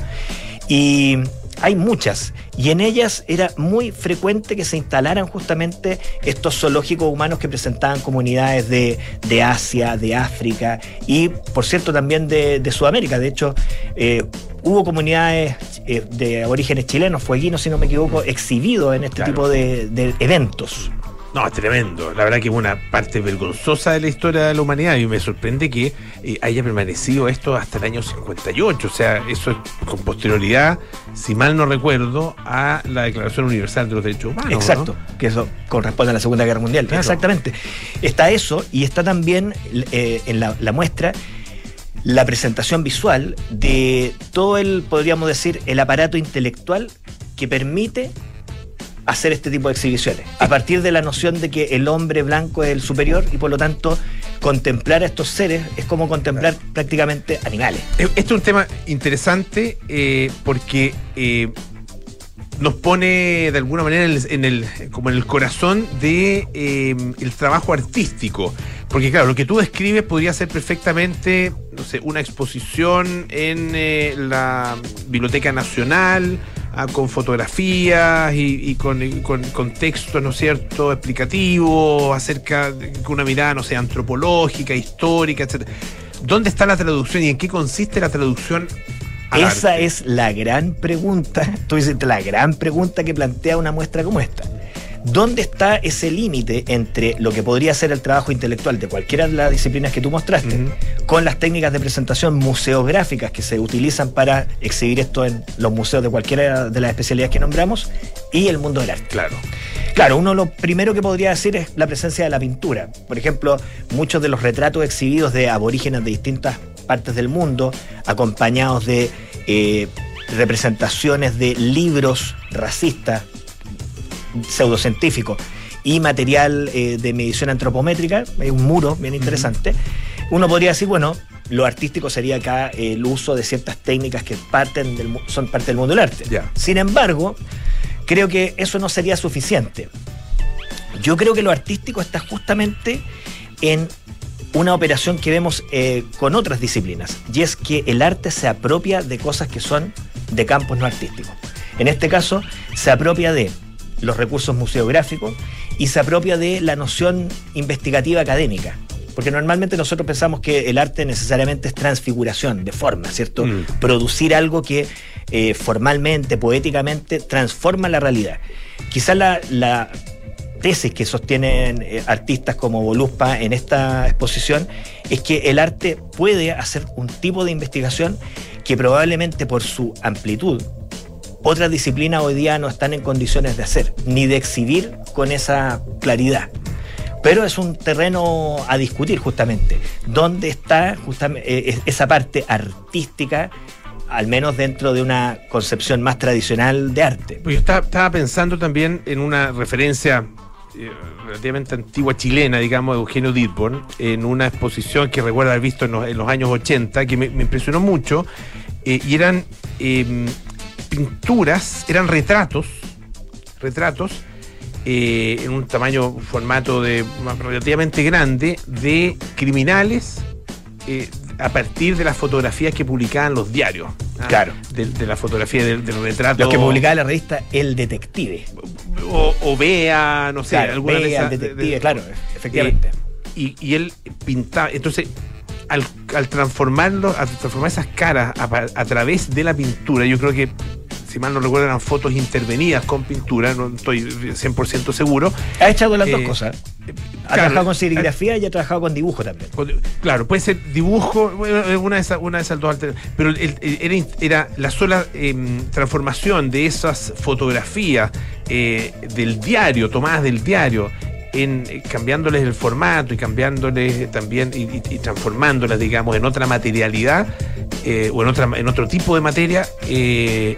Speaker 5: Y hay muchas, y en ellas era muy frecuente que se instalaran justamente estos zoológicos humanos que presentaban comunidades de, de Asia, de África y, por cierto, también de, de Sudamérica. De hecho, eh, hubo comunidades eh, de orígenes chilenos, fueguinos, si no me equivoco, exhibidos en este
Speaker 2: Claro.
Speaker 5: tipo de, de eventos.
Speaker 2: No, es tremendo. La verdad que es una parte vergonzosa de la historia de la humanidad y me sorprende que eh, haya permanecido esto hasta el año 58. O sea, eso es con posterioridad, si mal no recuerdo, a la Declaración Universal de los Derechos Humanos. ¿no?
Speaker 5: Exacto, que eso corresponde a la Segunda Guerra Mundial.
Speaker 2: Claro.
Speaker 5: Exactamente. Está eso y está también eh, en la, la muestra la presentación visual de todo el, podríamos decir, el aparato intelectual que permite hacer este tipo de exhibiciones. A partir de la noción de que el hombre blanco es el superior y por lo tanto contemplar a estos seres es como contemplar prácticamente animales.
Speaker 2: Este es un tema interesante eh, porque eh, nos pone de alguna manera en el, en el- como en el corazón de eh, el trabajo artístico. Porque claro, lo que tú describes podría ser perfectamente, no sé, una exposición en la Biblioteca Nacional, ah, con fotografías y, y con, y con, con textos, ¿no es cierto?, explicativos acerca de una mirada, no sé, antropológica, histórica, etc. ¿Dónde está la traducción y en qué consiste la traducción?
Speaker 5: Esa es la gran pregunta, tú dices, la gran pregunta que plantea una muestra como esta. ¿Dónde está ese límite entre lo que podría ser el trabajo intelectual de cualquiera de las disciplinas que tú mostraste con las técnicas de presentación museográficas que se utilizan para exhibir esto en los museos de cualquiera de las especialidades que nombramos y el mundo del arte?
Speaker 2: Claro.
Speaker 5: Claro, uno lo primero que podría decir es la presencia de la pintura. Por ejemplo, muchos de los retratos exhibidos de aborígenes de distintas partes del mundo, acompañados de eh, representaciones de libros racistas, pseudocientíficos y material eh, de medición antropométrica, hay un muro bien interesante. Uno podría decir, bueno, lo artístico sería acá el uso de ciertas técnicas que parten del, son parte del mundo del arte. Sin embargo, creo que eso no sería suficiente. Yo creo que lo artístico está justamente en una operación que vemos eh, con otras disciplinas, y es que el arte se apropia de cosas que son de campos no artísticos. En este caso, se apropia de los recursos museográficos y se apropia de la noción investigativa académica. Porque normalmente nosotros pensamos que el arte necesariamente es transfiguración de forma, ¿cierto?
Speaker 2: Mm.
Speaker 5: Producir algo que eh, formalmente, poéticamente, transforma la realidad. Quizás la, la tesis que sostienen eh, artistas como Voluspa en esta exposición es que el arte puede hacer un tipo de investigación que probablemente por su amplitud otras disciplinas hoy día no están en condiciones de hacer, ni de exhibir con esa claridad. Pero es un terreno a discutir justamente. ¿Dónde está justamente esa parte artística, al menos dentro de una concepción más tradicional de arte?
Speaker 2: Pues yo estaba, pensando también en una referencia eh, relativamente antigua chilena, digamos, de Eugenio Dittborn, en una exposición que recuerdo haber visto en los, años 80, que me, impresionó mucho, eh, y eran eh, pinturas, eran retratos, retratos, eh, en un tamaño, un formato de relativamente grande, de criminales eh, a partir de las fotografías que publicaban los diarios. ¿ah?
Speaker 5: Claro.
Speaker 2: De, de la fotografía del, del retrato.
Speaker 5: Los que publicaba la revista El Detective.
Speaker 2: O, o vea, no sé,
Speaker 5: Claro,
Speaker 2: alguna de
Speaker 5: Vea,
Speaker 2: esas.
Speaker 5: El
Speaker 2: de-
Speaker 5: Detective,
Speaker 2: de-
Speaker 5: claro, efectivamente.
Speaker 2: y, y él pintaba. Entonces, al, al transformarlo, al transformar esas caras a través de la pintura, yo creo que, si mal no recuerdo, eran fotos intervenidas con pintura, no estoy 100% seguro.
Speaker 5: ha echado las
Speaker 2: Eh,
Speaker 5: dos cosas. Ha
Speaker 2: claro,
Speaker 5: trabajado con serigrafía y ha trabajado con dibujo también.
Speaker 2: Con- Claro, puede ser dibujo, eh, una de esas, una de esas dos alternativas. Pero el- el- era, la sola em, transformación de esas fotografías eh, del diario, tomadas del diario, en eh, cambiándoles el formato y cambiándoles también y, y- y transformándolas, digamos, en otra materialidad eh, o en otra en otro tipo de materia, eh,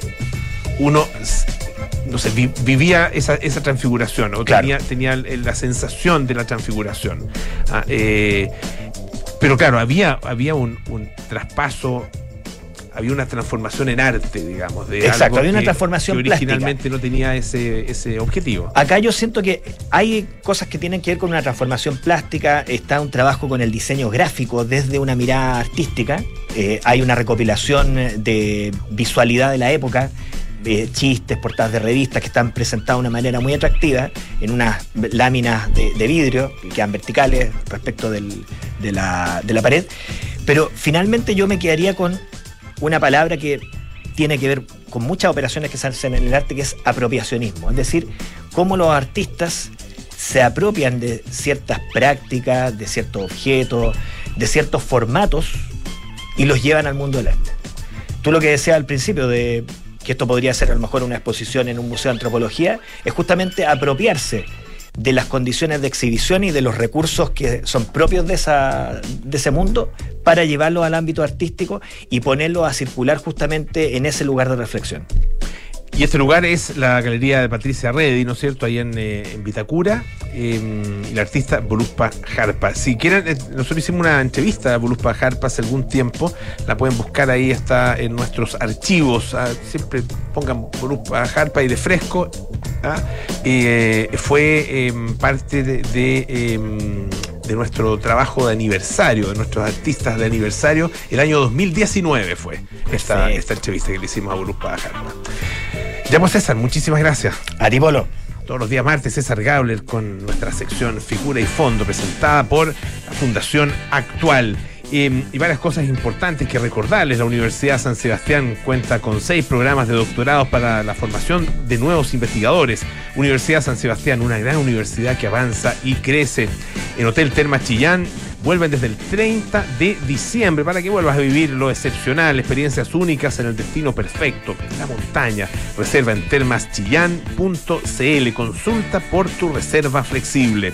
Speaker 2: uno no sé, vi- vivía esa, esa transfiguración, o
Speaker 5: Claro.
Speaker 2: tenía, tenía la sensación de la transfiguración. Ah, eh, pero claro, había, había un, un traspaso, había una transformación en arte, digamos. De
Speaker 5: Exacto,
Speaker 2: algo
Speaker 5: había una
Speaker 2: que-
Speaker 5: transformación
Speaker 2: que
Speaker 5: plástica.
Speaker 2: originalmente no tenía ese, ese objetivo.
Speaker 5: Acá yo siento que hay cosas que tienen que ver con una transformación plástica, está un trabajo con el diseño gráfico desde una mirada artística, eh, hay una recopilación de visualidad de la época, chistes, portadas de revistas que están presentadas de una manera muy atractiva en unas láminas de, de vidrio que quedan verticales respecto del- de, la, de la pared. Pero finalmente yo me quedaría con una palabra que tiene que ver con muchas operaciones que se hacen en el arte, que es apropiacionismo. Es decir, cómo los artistas se apropian de ciertas prácticas, de ciertos objetos, de ciertos formatos y los llevan al mundo del arte. Tú lo que decías al principio de que esto podría ser a lo mejor una exposición en un museo de antropología, es justamente apropiarse de las condiciones de exhibición y de los recursos que son propios de, esa, de ese mundo para llevarlos al ámbito artístico y ponerlos a circular justamente en ese lugar de reflexión.
Speaker 2: Y este lugar es la galería de Patricia Reddy, ¿no es cierto? Ahí en, eh, Vitacura. eh, y la artista Voluspa Jarpa. Si quieren, eh, nosotros hicimos una entrevista a Voluspa Jarpa hace algún tiempo. La pueden buscar ahí, está en nuestros archivos. ah, siempre pongan Voluspa Jarpa y de fresco. ah, eh, fue eh, parte de. eh, de nuestro trabajo de aniversario, de nuestros artistas de aniversario, el año 2019 fue esta, esta entrevista que le hicimos a Jarpa. Ya pues César, muchísimas gracias.
Speaker 5: A ti, Polo.
Speaker 2: Todos los días martes César Gabler con nuestra sección Figura y Fondo presentada por la Fundación Actual. Y varias cosas importantes que recordarles. La Universidad San Sebastián cuenta con seis programas de doctorados para la formación de nuevos investigadores. Universidad San Sebastián, una gran universidad que avanza y crece. En Hotel Termas Chillán vuelven desde el 30 de diciembre para que vuelvas a vivir lo excepcional, experiencias únicas en el destino perfecto, la montaña. Reserva en termaschillán.cl. Consulta por tu reserva flexible.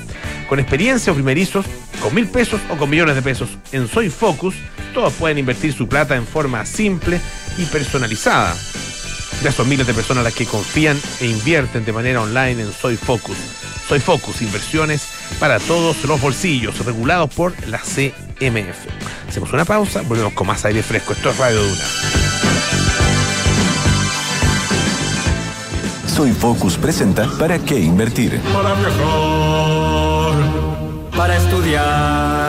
Speaker 2: Con experiencia o primerizos, con mil pesos o con millones de pesos. En Soy Focus, todos pueden invertir su plata en forma simple y personalizada. Ya son miles de personas las que confían e invierten de manera online en Soy Focus. Soy Focus, inversiones para todos los bolsillos, regulados por la CMF. Hacemos una pausa, volvemos con más aire fresco. Esto es Radio Duna.
Speaker 6: Soy Focus presenta ¿Para qué invertir?
Speaker 7: Para viajar,
Speaker 8: para estudiar,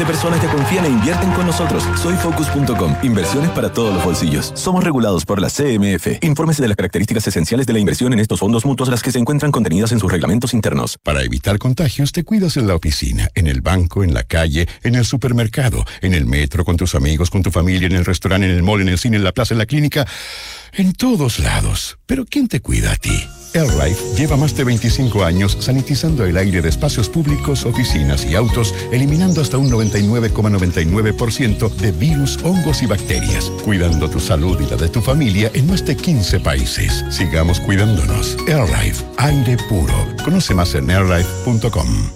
Speaker 6: de personas que confían e invierten con nosotros. Soyfocus.com. Inversiones para todos los bolsillos. Somos regulados por la CMF. Infórmese de las características esenciales de la inversión en estos fondos mutuos, las que se encuentran contenidas en sus reglamentos internos.
Speaker 9: Para evitar contagios, te cuidas en la oficina, en el banco, en la calle, en el supermercado, en el metro, con tus amigos, con tu familia, en el restaurante, en el mall, en el cine, en la plaza, en la clínica, en todos lados. Pero ¿quién te cuida a ti? AirLife lleva más de 25 años sanitizando el aire de espacios públicos, oficinas y autos, eliminando hasta un 99,99% de virus, hongos y bacterias, cuidando tu salud y la de tu familia en más de 15 países. Sigamos cuidándonos. AirLife, aire puro. Conoce más en airlife.com.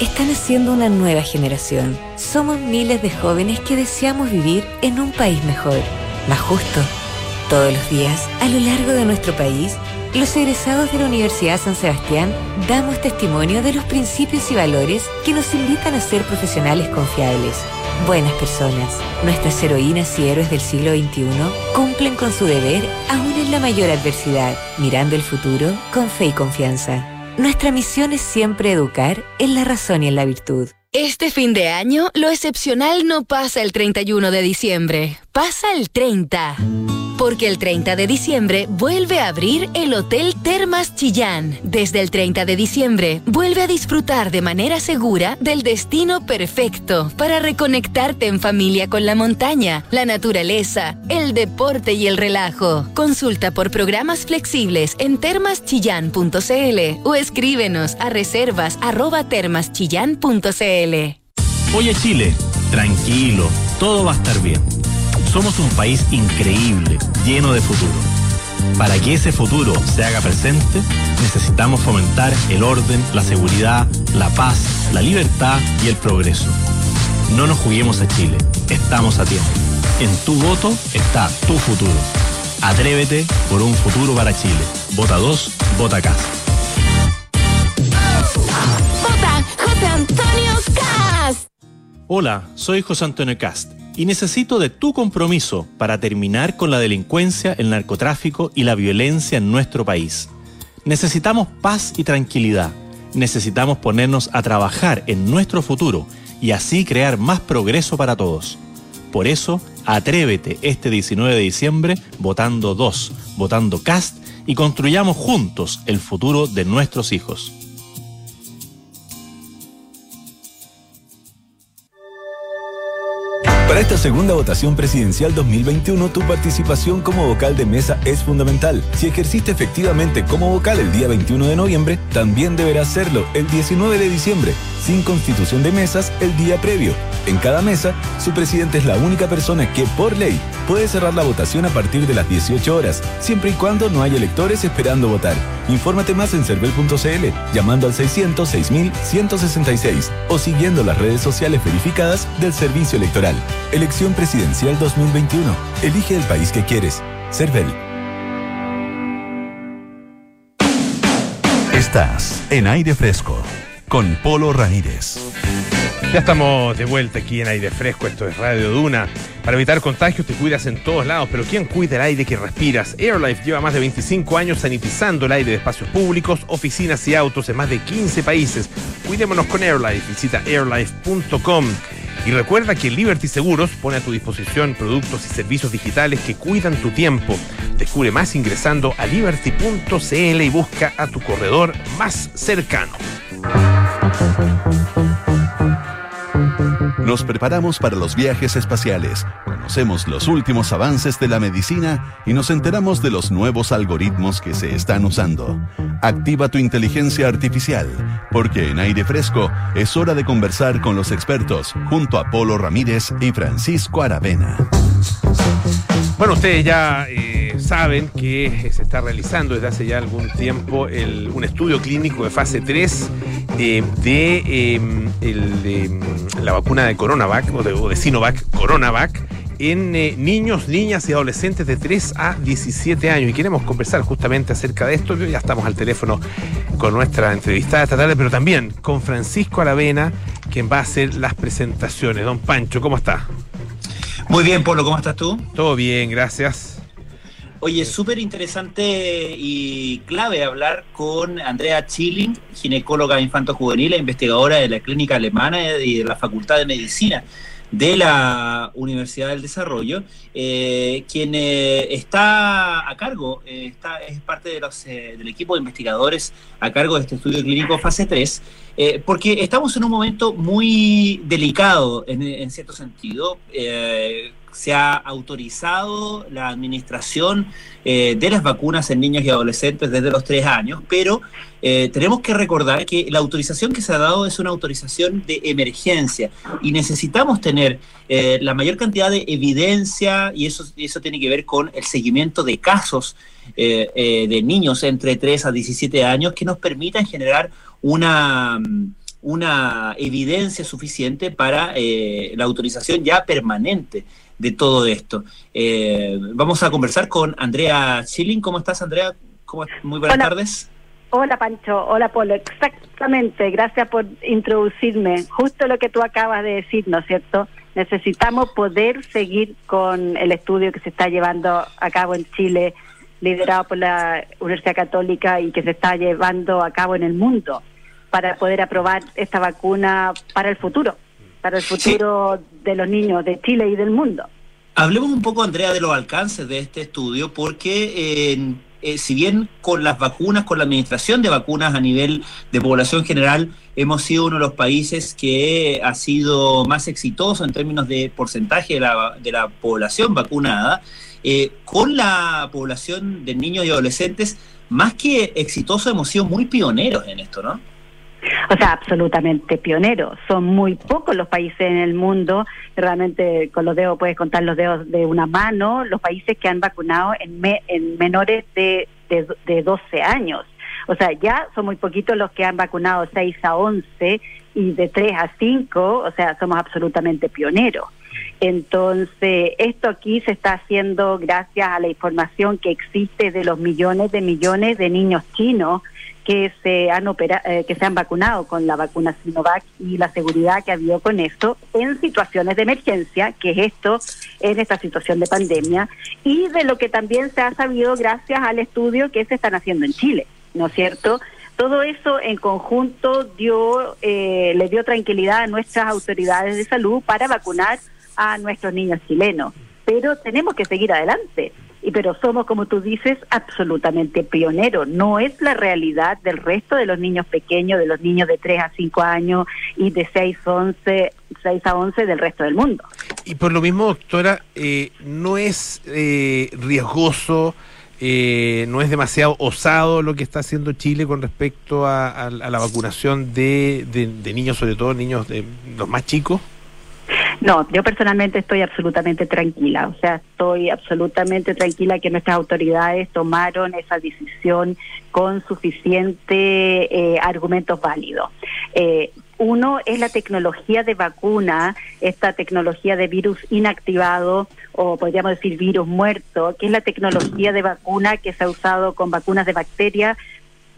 Speaker 10: Está naciendo una nueva generación. Somos miles de jóvenes que deseamos vivir en un país mejor, más justo. Todos los días, a lo largo de nuestro país, los egresados de la Universidad San Sebastián damos testimonio de los principios y valores que nos invitan a ser profesionales confiables, buenas personas. Nuestras heroínas y héroes del siglo XXI cumplen con su deber aún en la mayor adversidad, mirando el futuro con fe y confianza. Nuestra misión es siempre educar en la razón y en la virtud.
Speaker 11: Este fin de año, lo excepcional no pasa el 31 de diciembre, pasa el 30. Porque el 30 de diciembre vuelve a abrir el Hotel Termas Chillán. Desde el 30 de diciembre, vuelve a disfrutar de manera segura del destino perfecto para reconectarte en familia con la montaña, la naturaleza, el deporte y el relajo. Consulta por programas flexibles en termaschillán.cl o escríbenos a reservas arroba termaschillán.cl.
Speaker 12: Oye Chile, tranquilo, todo va a estar bien. Somos un país increíble, lleno de futuro. Para que ese futuro se haga presente, necesitamos fomentar el orden, la seguridad, la paz, la libertad y el progreso. No nos juguemos a Chile, estamos a tiempo. En tu voto está tu futuro. Atrévete por un futuro para Chile. Vota 2, vota casa.
Speaker 13: Vota José Antonio Cast.
Speaker 12: Hola, soy José Antonio Cast y necesito de tu compromiso para terminar con la delincuencia, el narcotráfico y la violencia en nuestro país. Necesitamos paz y tranquilidad. Necesitamos ponernos a trabajar en nuestro futuro y así crear más progreso para todos. Por eso, atrévete este 19 de diciembre votando 2, votando CAST y construyamos juntos el futuro de nuestros hijos.
Speaker 6: Para esta segunda votación presidencial 2021, tu participación como vocal de mesa es fundamental. Si ejerciste efectivamente como vocal el día 21 de noviembre, también deberás hacerlo el 19 de diciembre, sin constitución de mesas el día previo. En cada mesa, su presidente es la única persona que, por ley, puede cerrar la votación a partir de las 18 horas, siempre y cuando no haya electores esperando votar. Infórmate más en cervel.cl, llamando al 600-6166 o siguiendo las redes sociales verificadas del Servicio Electoral. Elección Presidencial 2021. Elige el país que quieres. Cervel.
Speaker 4: Estás en aire fresco con Polo Ramírez.
Speaker 2: Ya estamos de vuelta aquí en aire fresco. Esto es Radio Duna. Para evitar contagios te cuidas en todos lados, pero ¿quién cuida el aire que respiras? AirLife lleva más de 25 años sanitizando el aire de espacios públicos, oficinas y autos en más de 15 países. Cuidémonos con AirLife. Visita airlife.com. Y recuerda que Liberty Seguros pone a tu disposición productos y servicios digitales que cuidan tu tiempo. Descubre más ingresando a liberty.cl y busca a tu corredor más cercano.
Speaker 4: Nos preparamos para los viajes espaciales, conocemos los últimos avances de la medicina y nos enteramos de los nuevos algoritmos que se están usando. Activa tu inteligencia artificial, porque en aire fresco es hora de conversar con los expertos junto a Polo Ramírez y Francisco Aravena.
Speaker 2: Bueno, ustedes ya eh, saben que se está realizando desde hace ya algún tiempo el- un estudio clínico de fase 3 eh, de eh, el, eh, la vacuna de Coronavac o de, o de Sinovac Coronavac en eh, niños, niñas y adolescentes de 3 a 17 años. Y queremos conversar justamente acerca de esto. Ya estamos al teléfono con nuestra entrevistada esta tarde, pero también con Francisco Aravena, quien va a hacer las presentaciones. Don Pancho, ¿cómo está?
Speaker 14: Muy bien, Polo, ¿cómo estás tú?
Speaker 2: Todo bien, gracias.
Speaker 14: Oye, súper interesante y clave hablar con Andrea Chilling, ginecóloga infanto-juvenil e investigadora de la clínica alemana y de la Facultad de Medicina de la Universidad del Desarrollo, eh, quien eh, está a cargo, eh, está, es parte de los, eh, del equipo de investigadores a cargo de este estudio clínico fase 3, eh, porque estamos en un momento muy delicado en, en cierto sentido. Se ha autorizado la administración eh, de las vacunas en niños y adolescentes desde los tres años, pero eh, tenemos que recordar que la autorización que se ha dado es una autorización de emergencia y necesitamos tener eh, la mayor cantidad de evidencia y eso, eso tiene que ver con el seguimiento de casos de niños entre 3 a 17 años que nos permitan generar una, una evidencia suficiente para la autorización ya permanente de todo esto. Eh, vamos a conversar con Andrea Schilling. ¿Cómo estás, Andrea? ¿Cómo- Muy buenas
Speaker 15: Hola.
Speaker 14: tardes.
Speaker 15: Hola Pancho, hola Polo, exactamente, gracias por introducirme. Justo lo que tú acabas de decir, ¿no es cierto? Necesitamos poder seguir con el estudio que se está llevando a cabo en Chile, liderado por la Universidad Católica y que se está llevando a cabo en el mundo, para poder aprobar esta vacuna para el futuro, para el futuro de los niños de Chile y del mundo.
Speaker 14: Hablemos un poco, Andrea, de los alcances de este estudio, porque eh, eh, si bien con las vacunas, con la administración de vacunas a nivel de población general, hemos sido uno de los países que ha sido más exitoso en términos de porcentaje de la, de la población vacunada, eh, con la población de niños y adolescentes, más que exitoso, hemos sido muy pioneros en esto, ¿no?
Speaker 15: O sea, absolutamente pioneros. Son muy pocos los países en el mundo, realmente con los dedos puedes contar los dedos de una mano, los países que han vacunado en, en menores de, de, de 12 años. O sea, ya son muy poquitos los que han vacunado 6 a 11 y de 3 a 5, o sea, somos absolutamente pioneros. Entonces, esto aquí se está haciendo gracias a la información que existe de los millones de millones de niños chinos que se han opera- eh, que se han vacunado con la vacuna Sinovac y la seguridad que ha habido con esto en situaciones de emergencia, que es esto en esta situación de pandemia, y de lo que también se ha sabido gracias al estudio que se están haciendo en Chile, ¿no es cierto? Todo eso en conjunto dio, eh, le dio tranquilidad a nuestras autoridades de salud para vacunar a nuestros niños chilenos. Pero tenemos que seguir adelante. Y pero somos, como tú dices, absolutamente pioneros. No es la realidad del resto de los niños pequeños, de los niños de 3 a 5 años y de 6, 11, 6 a 11 del resto del mundo.
Speaker 2: Y por lo mismo, doctora, eh, no es eh, riesgoso, eh, no es demasiado osado lo que está haciendo Chile con respecto a, a- a la vacunación de- de niños, sobre todo niños de los más chicos.
Speaker 15: No, yo personalmente estoy absolutamente tranquila, o sea, estoy absolutamente tranquila que nuestras autoridades tomaron esa decisión con suficiente eh, argumentos válidos. Eh, uno es la tecnología de vacuna, esta tecnología de virus inactivado o podríamos decir virus muerto, que es la tecnología de vacuna que se ha usado con vacunas de bacterias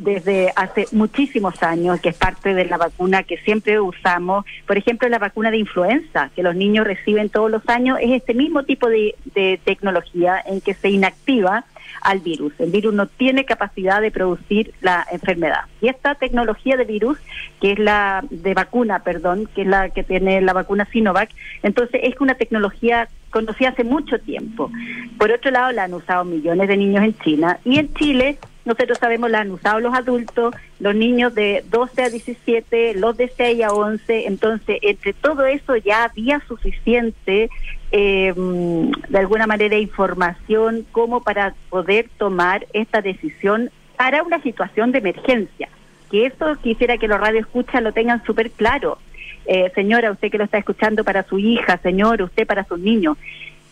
Speaker 15: desde hace muchísimos años, que es parte de la vacuna que siempre usamos. Por ejemplo, la vacuna de influenza, que los niños reciben todos los años, es este mismo tipo de, de tecnología en que se inactiva al virus. El virus no tiene capacidad de producir la enfermedad. Y esta tecnología de virus, que es la de vacuna, perdón, que es la que tiene la vacuna Sinovac, entonces es una tecnología conocida hace mucho tiempo. Por otro lado, la han usado millones de niños en China y en Chile nosotros sabemos la han usado los adultos, los niños de 12 a 17, los de 6 a 11, entonces entre todo eso ya había suficiente eh, de alguna manera información como para poder tomar esta decisión para una situación de emergencia. Que eso quisiera que los radioescuchas lo tengan súper claro. Eh, señora, usted que lo está escuchando para su hija, señor, usted para sus niños.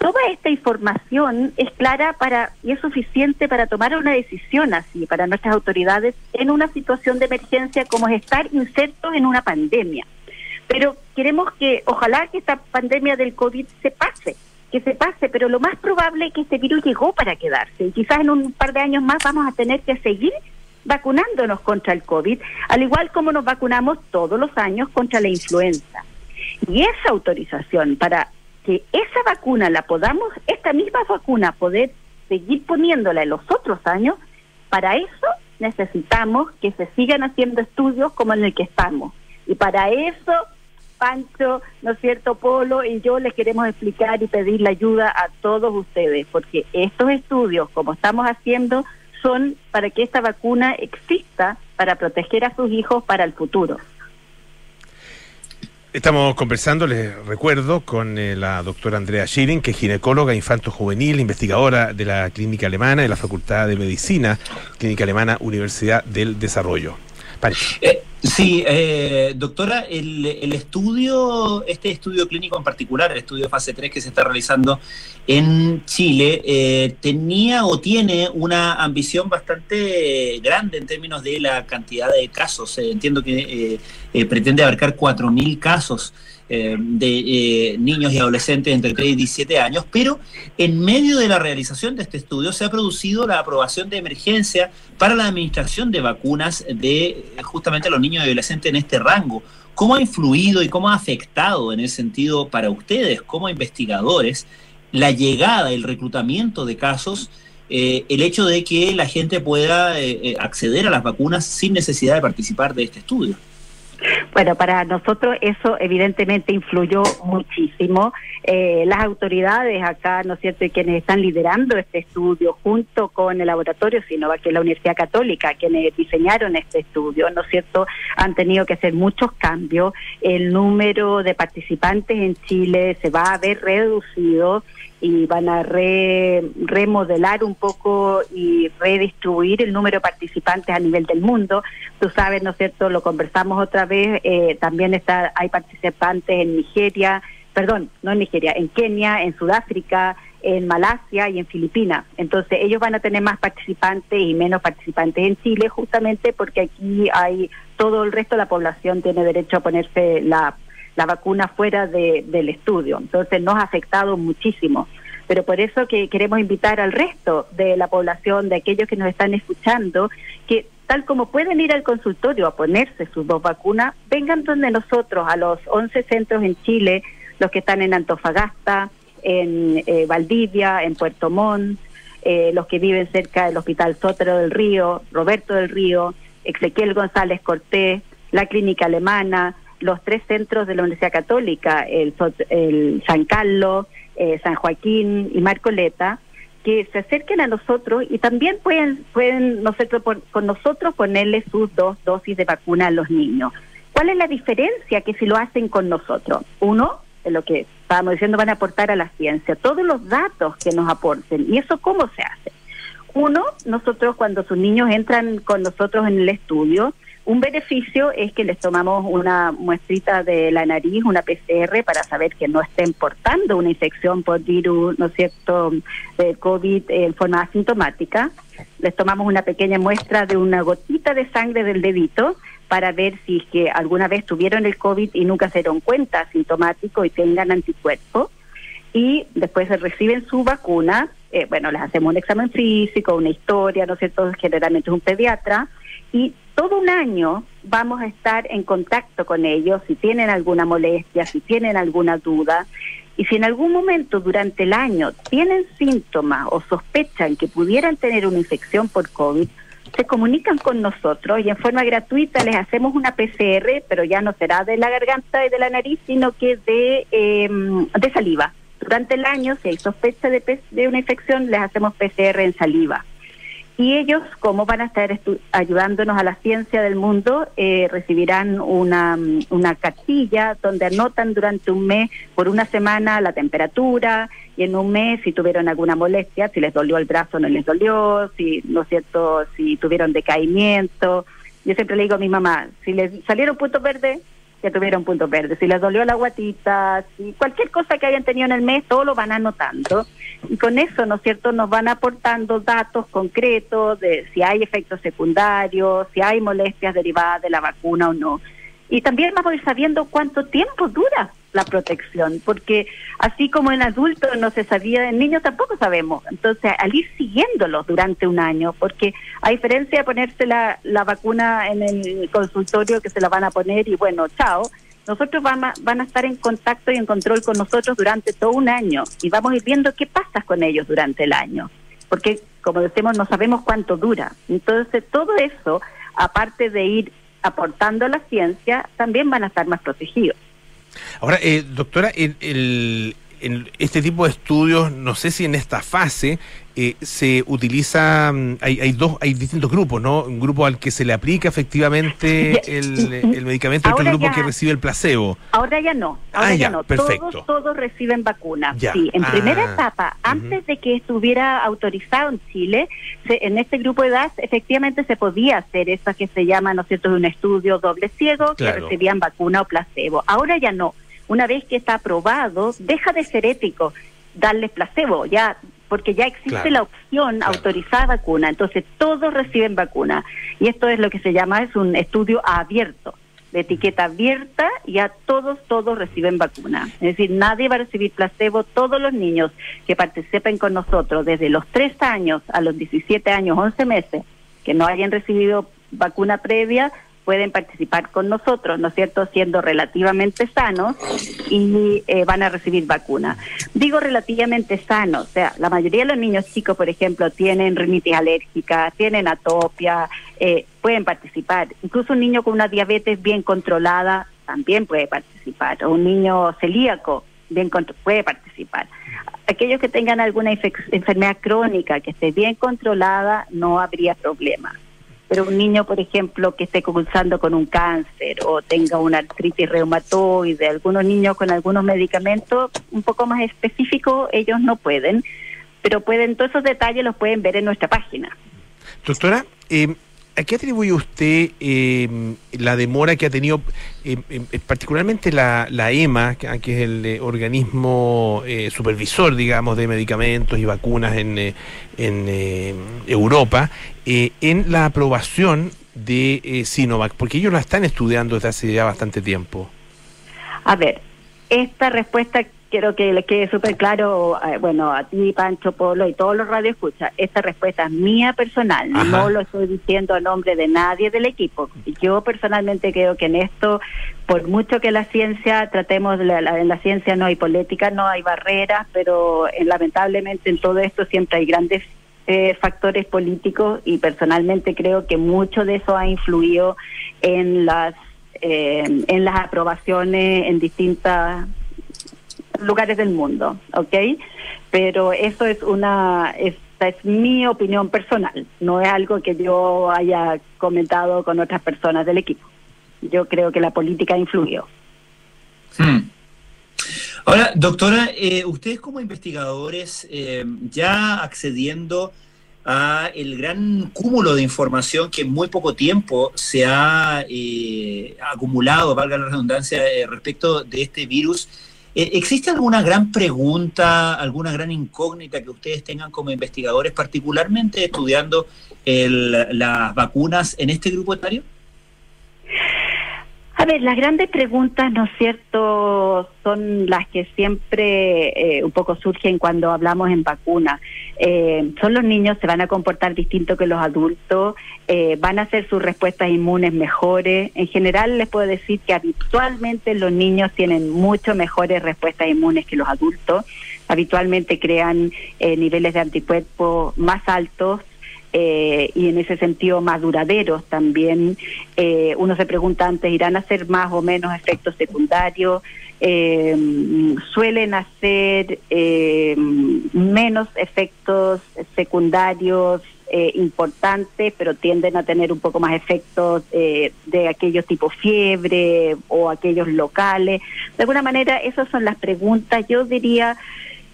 Speaker 15: Toda esta información es clara para y es suficiente para tomar una decisión así para nuestras autoridades en una situación de emergencia como es estar insertos en una pandemia. Pero queremos que, ojalá que esta pandemia del COVID se pase, que se pase, pero lo más probable es que este virus llegó para quedarse y quizás en un par de años más vamos a tener que seguir vacunándonos contra el COVID, al igual como nos vacunamos todos los años contra la influenza. Y esa autorización para que esa vacuna la podamos, esta misma vacuna, poder seguir poniéndola en los otros años, para eso necesitamos que se sigan haciendo estudios como en el que estamos. Y para eso, Pancho, ¿no es cierto, Polo? Y yo les queremos explicar y pedir la ayuda a todos ustedes, porque estos estudios, como estamos haciendo, son para que esta vacuna exista para proteger a sus hijos para el futuro.
Speaker 2: Estamos conversando, les recuerdo, con eh, la doctora Andrea Schirin, que es ginecóloga infanto-juvenil, investigadora de la Clínica Alemana de la Facultad de Medicina, Clínica Alemana, Universidad del Desarrollo.
Speaker 14: Eh, sí, eh, doctora, el, el, estudio, este estudio clínico en particular, el estudio fase 3 que se está realizando en Chile, eh, tenía o tiene una ambición bastante grande en términos de la cantidad de casos. entiendo que pretende abarcar 4.000 casos. Eh, de eh, niños y adolescentes entre 3 y 17 años, pero en medio de la realización de este estudio se ha producido la aprobación de emergencia para la administración de vacunas de eh, justamente los niños y adolescentes en este rango. ¿Cómo ha influido y cómo ha afectado en ese sentido para ustedes como investigadores la llegada, el reclutamiento de casos? el hecho de que la gente pueda acceder a las vacunas sin necesidad de participar de este estudio.
Speaker 15: Bueno, para nosotros eso evidentemente influyó muchísimo. Eh, las autoridades acá, ¿no es cierto?, y quienes están liderando este estudio junto con el laboratorio Sinova, que es la Universidad Católica, quienes diseñaron este estudio, ¿no es cierto?, han tenido que hacer muchos cambios. El número de participantes en Chile se va a ver reducido y van a remodelar un poco y redistribuir el número de participantes a nivel del mundo. Tú sabes, ¿no es cierto? Lo conversamos otra vez. Eh, también está, hay participantes en Nigeria, perdón, no en Nigeria, en Kenia, en Sudáfrica, en Malasia y en Filipinas. Entonces ellos van a tener más participantes y menos participantes en Chile, justamente porque aquí hay todo el resto de la población tiene derecho a ponerse la la vacuna fuera de, del estudio. Entonces nos ha afectado muchísimo. Pero por eso que queremos invitar al resto de la población, de aquellos que nos están escuchando, que tal como pueden ir al consultorio a ponerse sus dos vacunas, vengan donde nosotros, a los 11 centros en Chile, los que están en Antofagasta, en eh, Valdivia, en Puerto Montt, eh, los que viven cerca del Hospital Sotero del Río, Roberto del Río, Ezequiel González Cortés, la Clínica Alemana, los tres centros de la Universidad Católica, el, San Carlos, eh, San Joaquín y Marcoleta, que se acerquen a nosotros y también pueden, pueden nosotros, con nosotros ponerle sus dos dosis de vacuna a los niños. ¿Cuál es la diferencia que si lo hacen con nosotros? Uno, lo que estábamos diciendo, van a aportar a la ciencia, todos los datos que nos aporten. ¿Y eso cómo se hace? Uno, nosotros cuando sus niños entran con nosotros en el estudio, un beneficio es que les tomamos una muestrita de la nariz, una PCR, para saber que no estén portando una infección por virus, ¿no es cierto?, de COVID en forma asintomática. Les tomamos una pequeña muestra de una gotita de sangre del dedito para ver si es que alguna vez tuvieron el COVID y nunca se dieron cuenta asintomático y tengan anticuerpos. Y después reciben su vacuna. Eh, bueno, les hacemos un examen físico, una historia, ¿no es cierto?, generalmente es un pediatra y todo un año vamos a estar en contacto con ellos si tienen alguna molestia, si tienen alguna duda. Y si en algún momento durante el año tienen síntomas o sospechan que pudieran tener una infección por COVID, se comunican con nosotros y en forma gratuita les hacemos una PCR, pero ya no será de la garganta y de la nariz, sino que de, de saliva. Durante el año, si hay sospecha de, pe- de una infección, les hacemos PCR en saliva. Y ellos, como van a estar ayudándonos a la ciencia del mundo, eh, recibirán una, mm, una cartilla donde anotan durante un mes, por una semana, la temperatura y en un mes si tuvieron alguna molestia, si les dolió el brazo no les dolió, si, ¿no es cierto?, si tuvieron decaimiento. Yo siempre le digo a mi mamá, si les salieron puntos verdes, ya tuvieron puntos verdes. Si les dolió la guatita, si cualquier cosa que hayan tenido en el mes, todo lo van anotando. Y con eso, ¿no es cierto?, nos van aportando datos concretos de si hay efectos secundarios, si hay molestias derivadas de la vacuna o no. Y también vamos a ir sabiendo cuánto tiempo dura la protección, porque así como en adultos no se sabía, en niños tampoco sabemos. Entonces, al ir siguiéndolos durante un año, porque a diferencia de ponerse la, la vacuna en el consultorio que se la van a poner y bueno, chao, nosotros van a, van a estar en contacto y en control con nosotros durante todo un año y vamos a ir viendo qué pasa con ellos durante el año, porque como decimos, no sabemos cuánto dura. Entonces, todo eso, aparte de ir aportando a la ciencia, también van a estar más protegidos.
Speaker 2: Ahora, eh, doctora, el, el- en este tipo de estudios, no sé si en esta fase eh, se utiliza, mm, hay, hay dos, hay distintos grupos, ¿no? Un grupo al que se le aplica efectivamente el, el medicamento y otro grupo
Speaker 15: ya-
Speaker 2: que recibe el placebo.
Speaker 15: Ahora ya no, ahora
Speaker 2: Ah,
Speaker 15: ya,
Speaker 2: ya,
Speaker 15: no.
Speaker 2: perfecto.
Speaker 15: Todos, todos reciben vacuna.
Speaker 2: Ya.
Speaker 15: Sí, en
Speaker 2: Ah,
Speaker 15: primera etapa, antes de que estuviera autorizado en Chile, se- en este grupo de edad efectivamente se podía hacer eso que se llama, ¿no es cierto?, un estudio doble ciego que recibían vacuna o placebo. Ahora ya no. Una vez que está aprobado, deja de ser ético darles placebo, ya porque ya existe
Speaker 16: Claro,
Speaker 15: la opción autorizada vacuna, entonces todos reciben vacuna. Y esto es lo que se llama, es un estudio abierto, de etiqueta abierta, y a todos, todos reciben vacuna. Es decir, nadie va a recibir placebo, todos los niños que participen con nosotros desde los 3 años a los 17 años, 11 meses, que no hayan recibido vacuna previa, pueden participar con nosotros, ¿no es cierto?, siendo relativamente sanos y eh, van a recibir vacuna. Digo relativamente sanos, o sea, la mayoría de los niños chicos, por ejemplo, tienen rinitis alérgica, tienen atopia, eh, pueden participar. Incluso un niño con una diabetes bien controlada también puede participar, o un niño celíaco bien puede participar. Aquellos que tengan alguna enfermedad crónica que esté bien controlada, no habría problema pero un niño, por ejemplo, que esté cursando con un cáncer o tenga una artritis reumatoide, algunos niños con algunos medicamentos un poco más específicos, ellos no pueden, pero pueden, todos esos detalles los pueden ver en nuestra página.
Speaker 2: Doctora, eh, ¿a qué atribuye usted eh, la demora que ha tenido, eh, eh, particularmente la, la EMA, que, que es el eh, organismo eh, supervisor, digamos, de medicamentos y vacunas en, eh, en Europa, en la aprobación de Sinovac? Porque ellos la están estudiando desde hace ya bastante tiempo.
Speaker 15: A ver, esta respuesta quiero que le quede súper claro, eh, bueno, a ti, Pancho, Polo y todos los radioescuchas, esta respuesta es mía personal,
Speaker 16: Ajá.
Speaker 15: no lo estoy diciendo a nombre de nadie del equipo. Yo personalmente creo que en esto, por mucho que la ciencia, tratemos, la, la- en la ciencia no hay política, no hay barreras, pero eh, lamentablemente en todo esto siempre hay grandes eh, factores políticos y personalmente creo que mucho de eso ha influido en las eh, en las aprobaciones en distintas lugares del mundo, ¿ok? Pero eso es una, esta es mi opinión personal, no es algo que yo haya comentado con otras personas del equipo. Yo creo que la política influyó.
Speaker 14: Hmm. Ahora, doctora, eh, ustedes como investigadores, eh, ya accediendo a el gran cúmulo de información que en muy poco tiempo se ha eh, acumulado, valga la redundancia, eh, respecto de este virus, ¿existe alguna gran pregunta, alguna gran incógnita que ustedes tengan como investigadores, particularmente estudiando el- las vacunas en este grupo etario?
Speaker 15: A ver, las grandes preguntas, ¿no es cierto?, son las que siempre eh, un poco surgen cuando hablamos en vacuna. Eh, ¿Son los niños, se van a comportar distinto que los adultos? Eh, ¿Van a hacer sus respuestas inmunes mejores? En general les puedo decir que habitualmente los niños tienen mucho mejores respuestas inmunes que los adultos. Habitualmente crean niveles de anticuerpos más altos eh, y en ese sentido más duraderos también. Eh, uno se pregunta antes, ¿irán a hacer más o menos efectos secundarios? Eh, suelen hacer menos efectos secundarios importantes, pero tienden a tener un poco más efectos de aquellos tipo fiebre o aquellos locales. De alguna manera, esas son las preguntas. Yo diría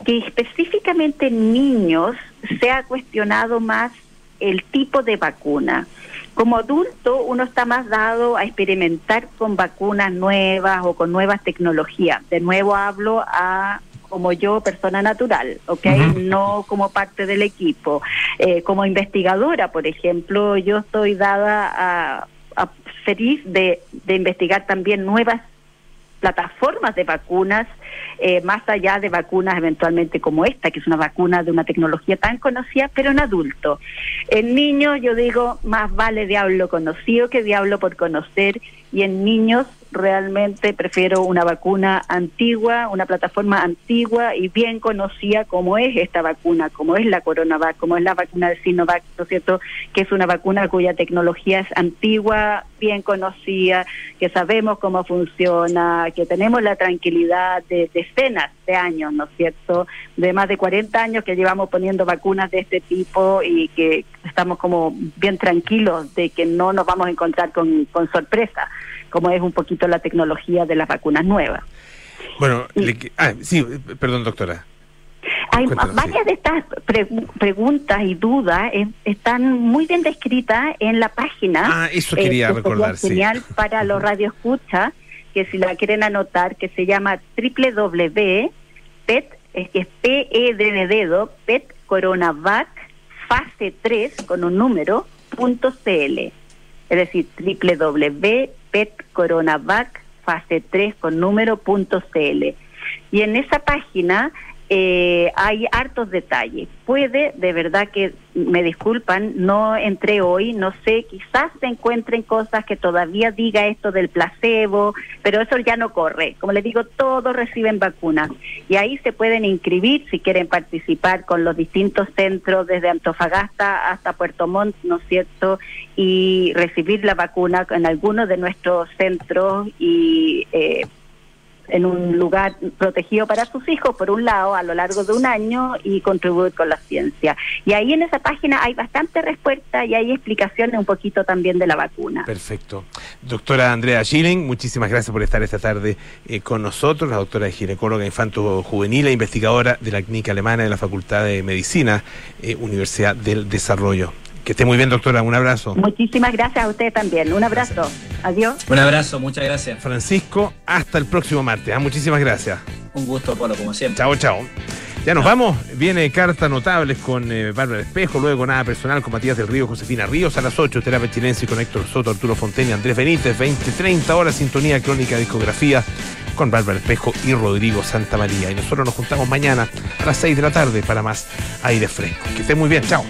Speaker 15: que específicamente en niños se ha cuestionado más el tipo de vacuna. Como adulto uno está más dado a experimentar con vacunas nuevas o con nuevas tecnologías. De nuevo hablo a como yo, persona natural, ¿ok? No como parte del equipo. Eh, como investigadora, por ejemplo, yo estoy dada a, a feliz de, de investigar también nuevas plataformas de vacunas, eh, más allá de vacunas eventualmente como esta, que es una vacuna de una tecnología tan conocida, pero en adulto. En niños, yo digo, más vale diablo conocido que diablo por conocer, y en niños realmente prefiero una vacuna antigua, una plataforma antigua y bien conocida como es esta vacuna, como es la CoronaVac, como es la vacuna de Sinovac, ¿no es cierto? Que es una vacuna cuya tecnología es antigua, bien conocida, que sabemos cómo funciona, que tenemos la tranquilidad de decenas de años, ¿no es cierto? De más de 40 años que llevamos poniendo vacunas de este tipo y que estamos como bien tranquilos de que no nos vamos a encontrar con, con sorpresa como es un poquito la tecnología de las vacunas nuevas.
Speaker 2: Bueno, ah, sí, perdón, doctora.
Speaker 15: Hay varias de estas preguntas y dudas eh, están muy bien descritas en la página.
Speaker 2: Ah, eso quería
Speaker 15: eh,
Speaker 2: recordar,
Speaker 15: genial para los radioescuchas, que si la quieren anotar, que se llama www.pet, es que es P E D de dedo, PET Coronavac fase 3 con un número punto CL. Es decir, www Coronavac fase 3 con número punto CL. Y en esa página eh, hay hartos detalles. Puede, de verdad que me disculpan, no entré hoy, no sé, quizás se encuentren cosas que todavía diga esto del placebo, pero eso ya no corre. Como les digo, todos reciben vacunas y ahí se pueden inscribir si quieren participar con los distintos centros desde Antofagasta hasta Puerto Montt, ¿no es cierto? Y recibir la vacuna en algunos de nuestros centros y eh, en un lugar protegido para sus hijos, por un lado, a lo largo de un año y contribuir con la ciencia. Y ahí en esa página hay bastante respuesta y hay explicaciones un poquito también de la vacuna.
Speaker 2: Perfecto. Doctora Andrea Schilling, muchísimas gracias por estar esta tarde eh, con nosotros, la doctora ginecóloga infanto juvenil e investigadora de la Clínica Alemana de la Facultad de Medicina, eh, Universidad del Desarrollo. Que esté muy bien, doctora. Un abrazo.
Speaker 15: Muchísimas gracias a usted también. Un abrazo. Adiós.
Speaker 14: Un abrazo, muchas gracias.
Speaker 2: Francisco, hasta el próximo martes. ¿ah? Muchísimas gracias.
Speaker 14: Un gusto, Polo, como siempre.
Speaker 2: Chao, chao. Ya nos vamos. Viene cartas notables con eh, Bárbara Espejo, luego nada personal con Matías del Río, Josefina Ríos a las 8, Terapia Chilense con Héctor Soto, Arturo Fonteña, Andrés Benítez, 20, 30 horas, sintonía crónica discografía con Bárbara Espejo y Rodrigo Santa María. Y nosotros nos juntamos mañana a las 6 de la tarde para más aire fresco. Que esté muy bien. Chao.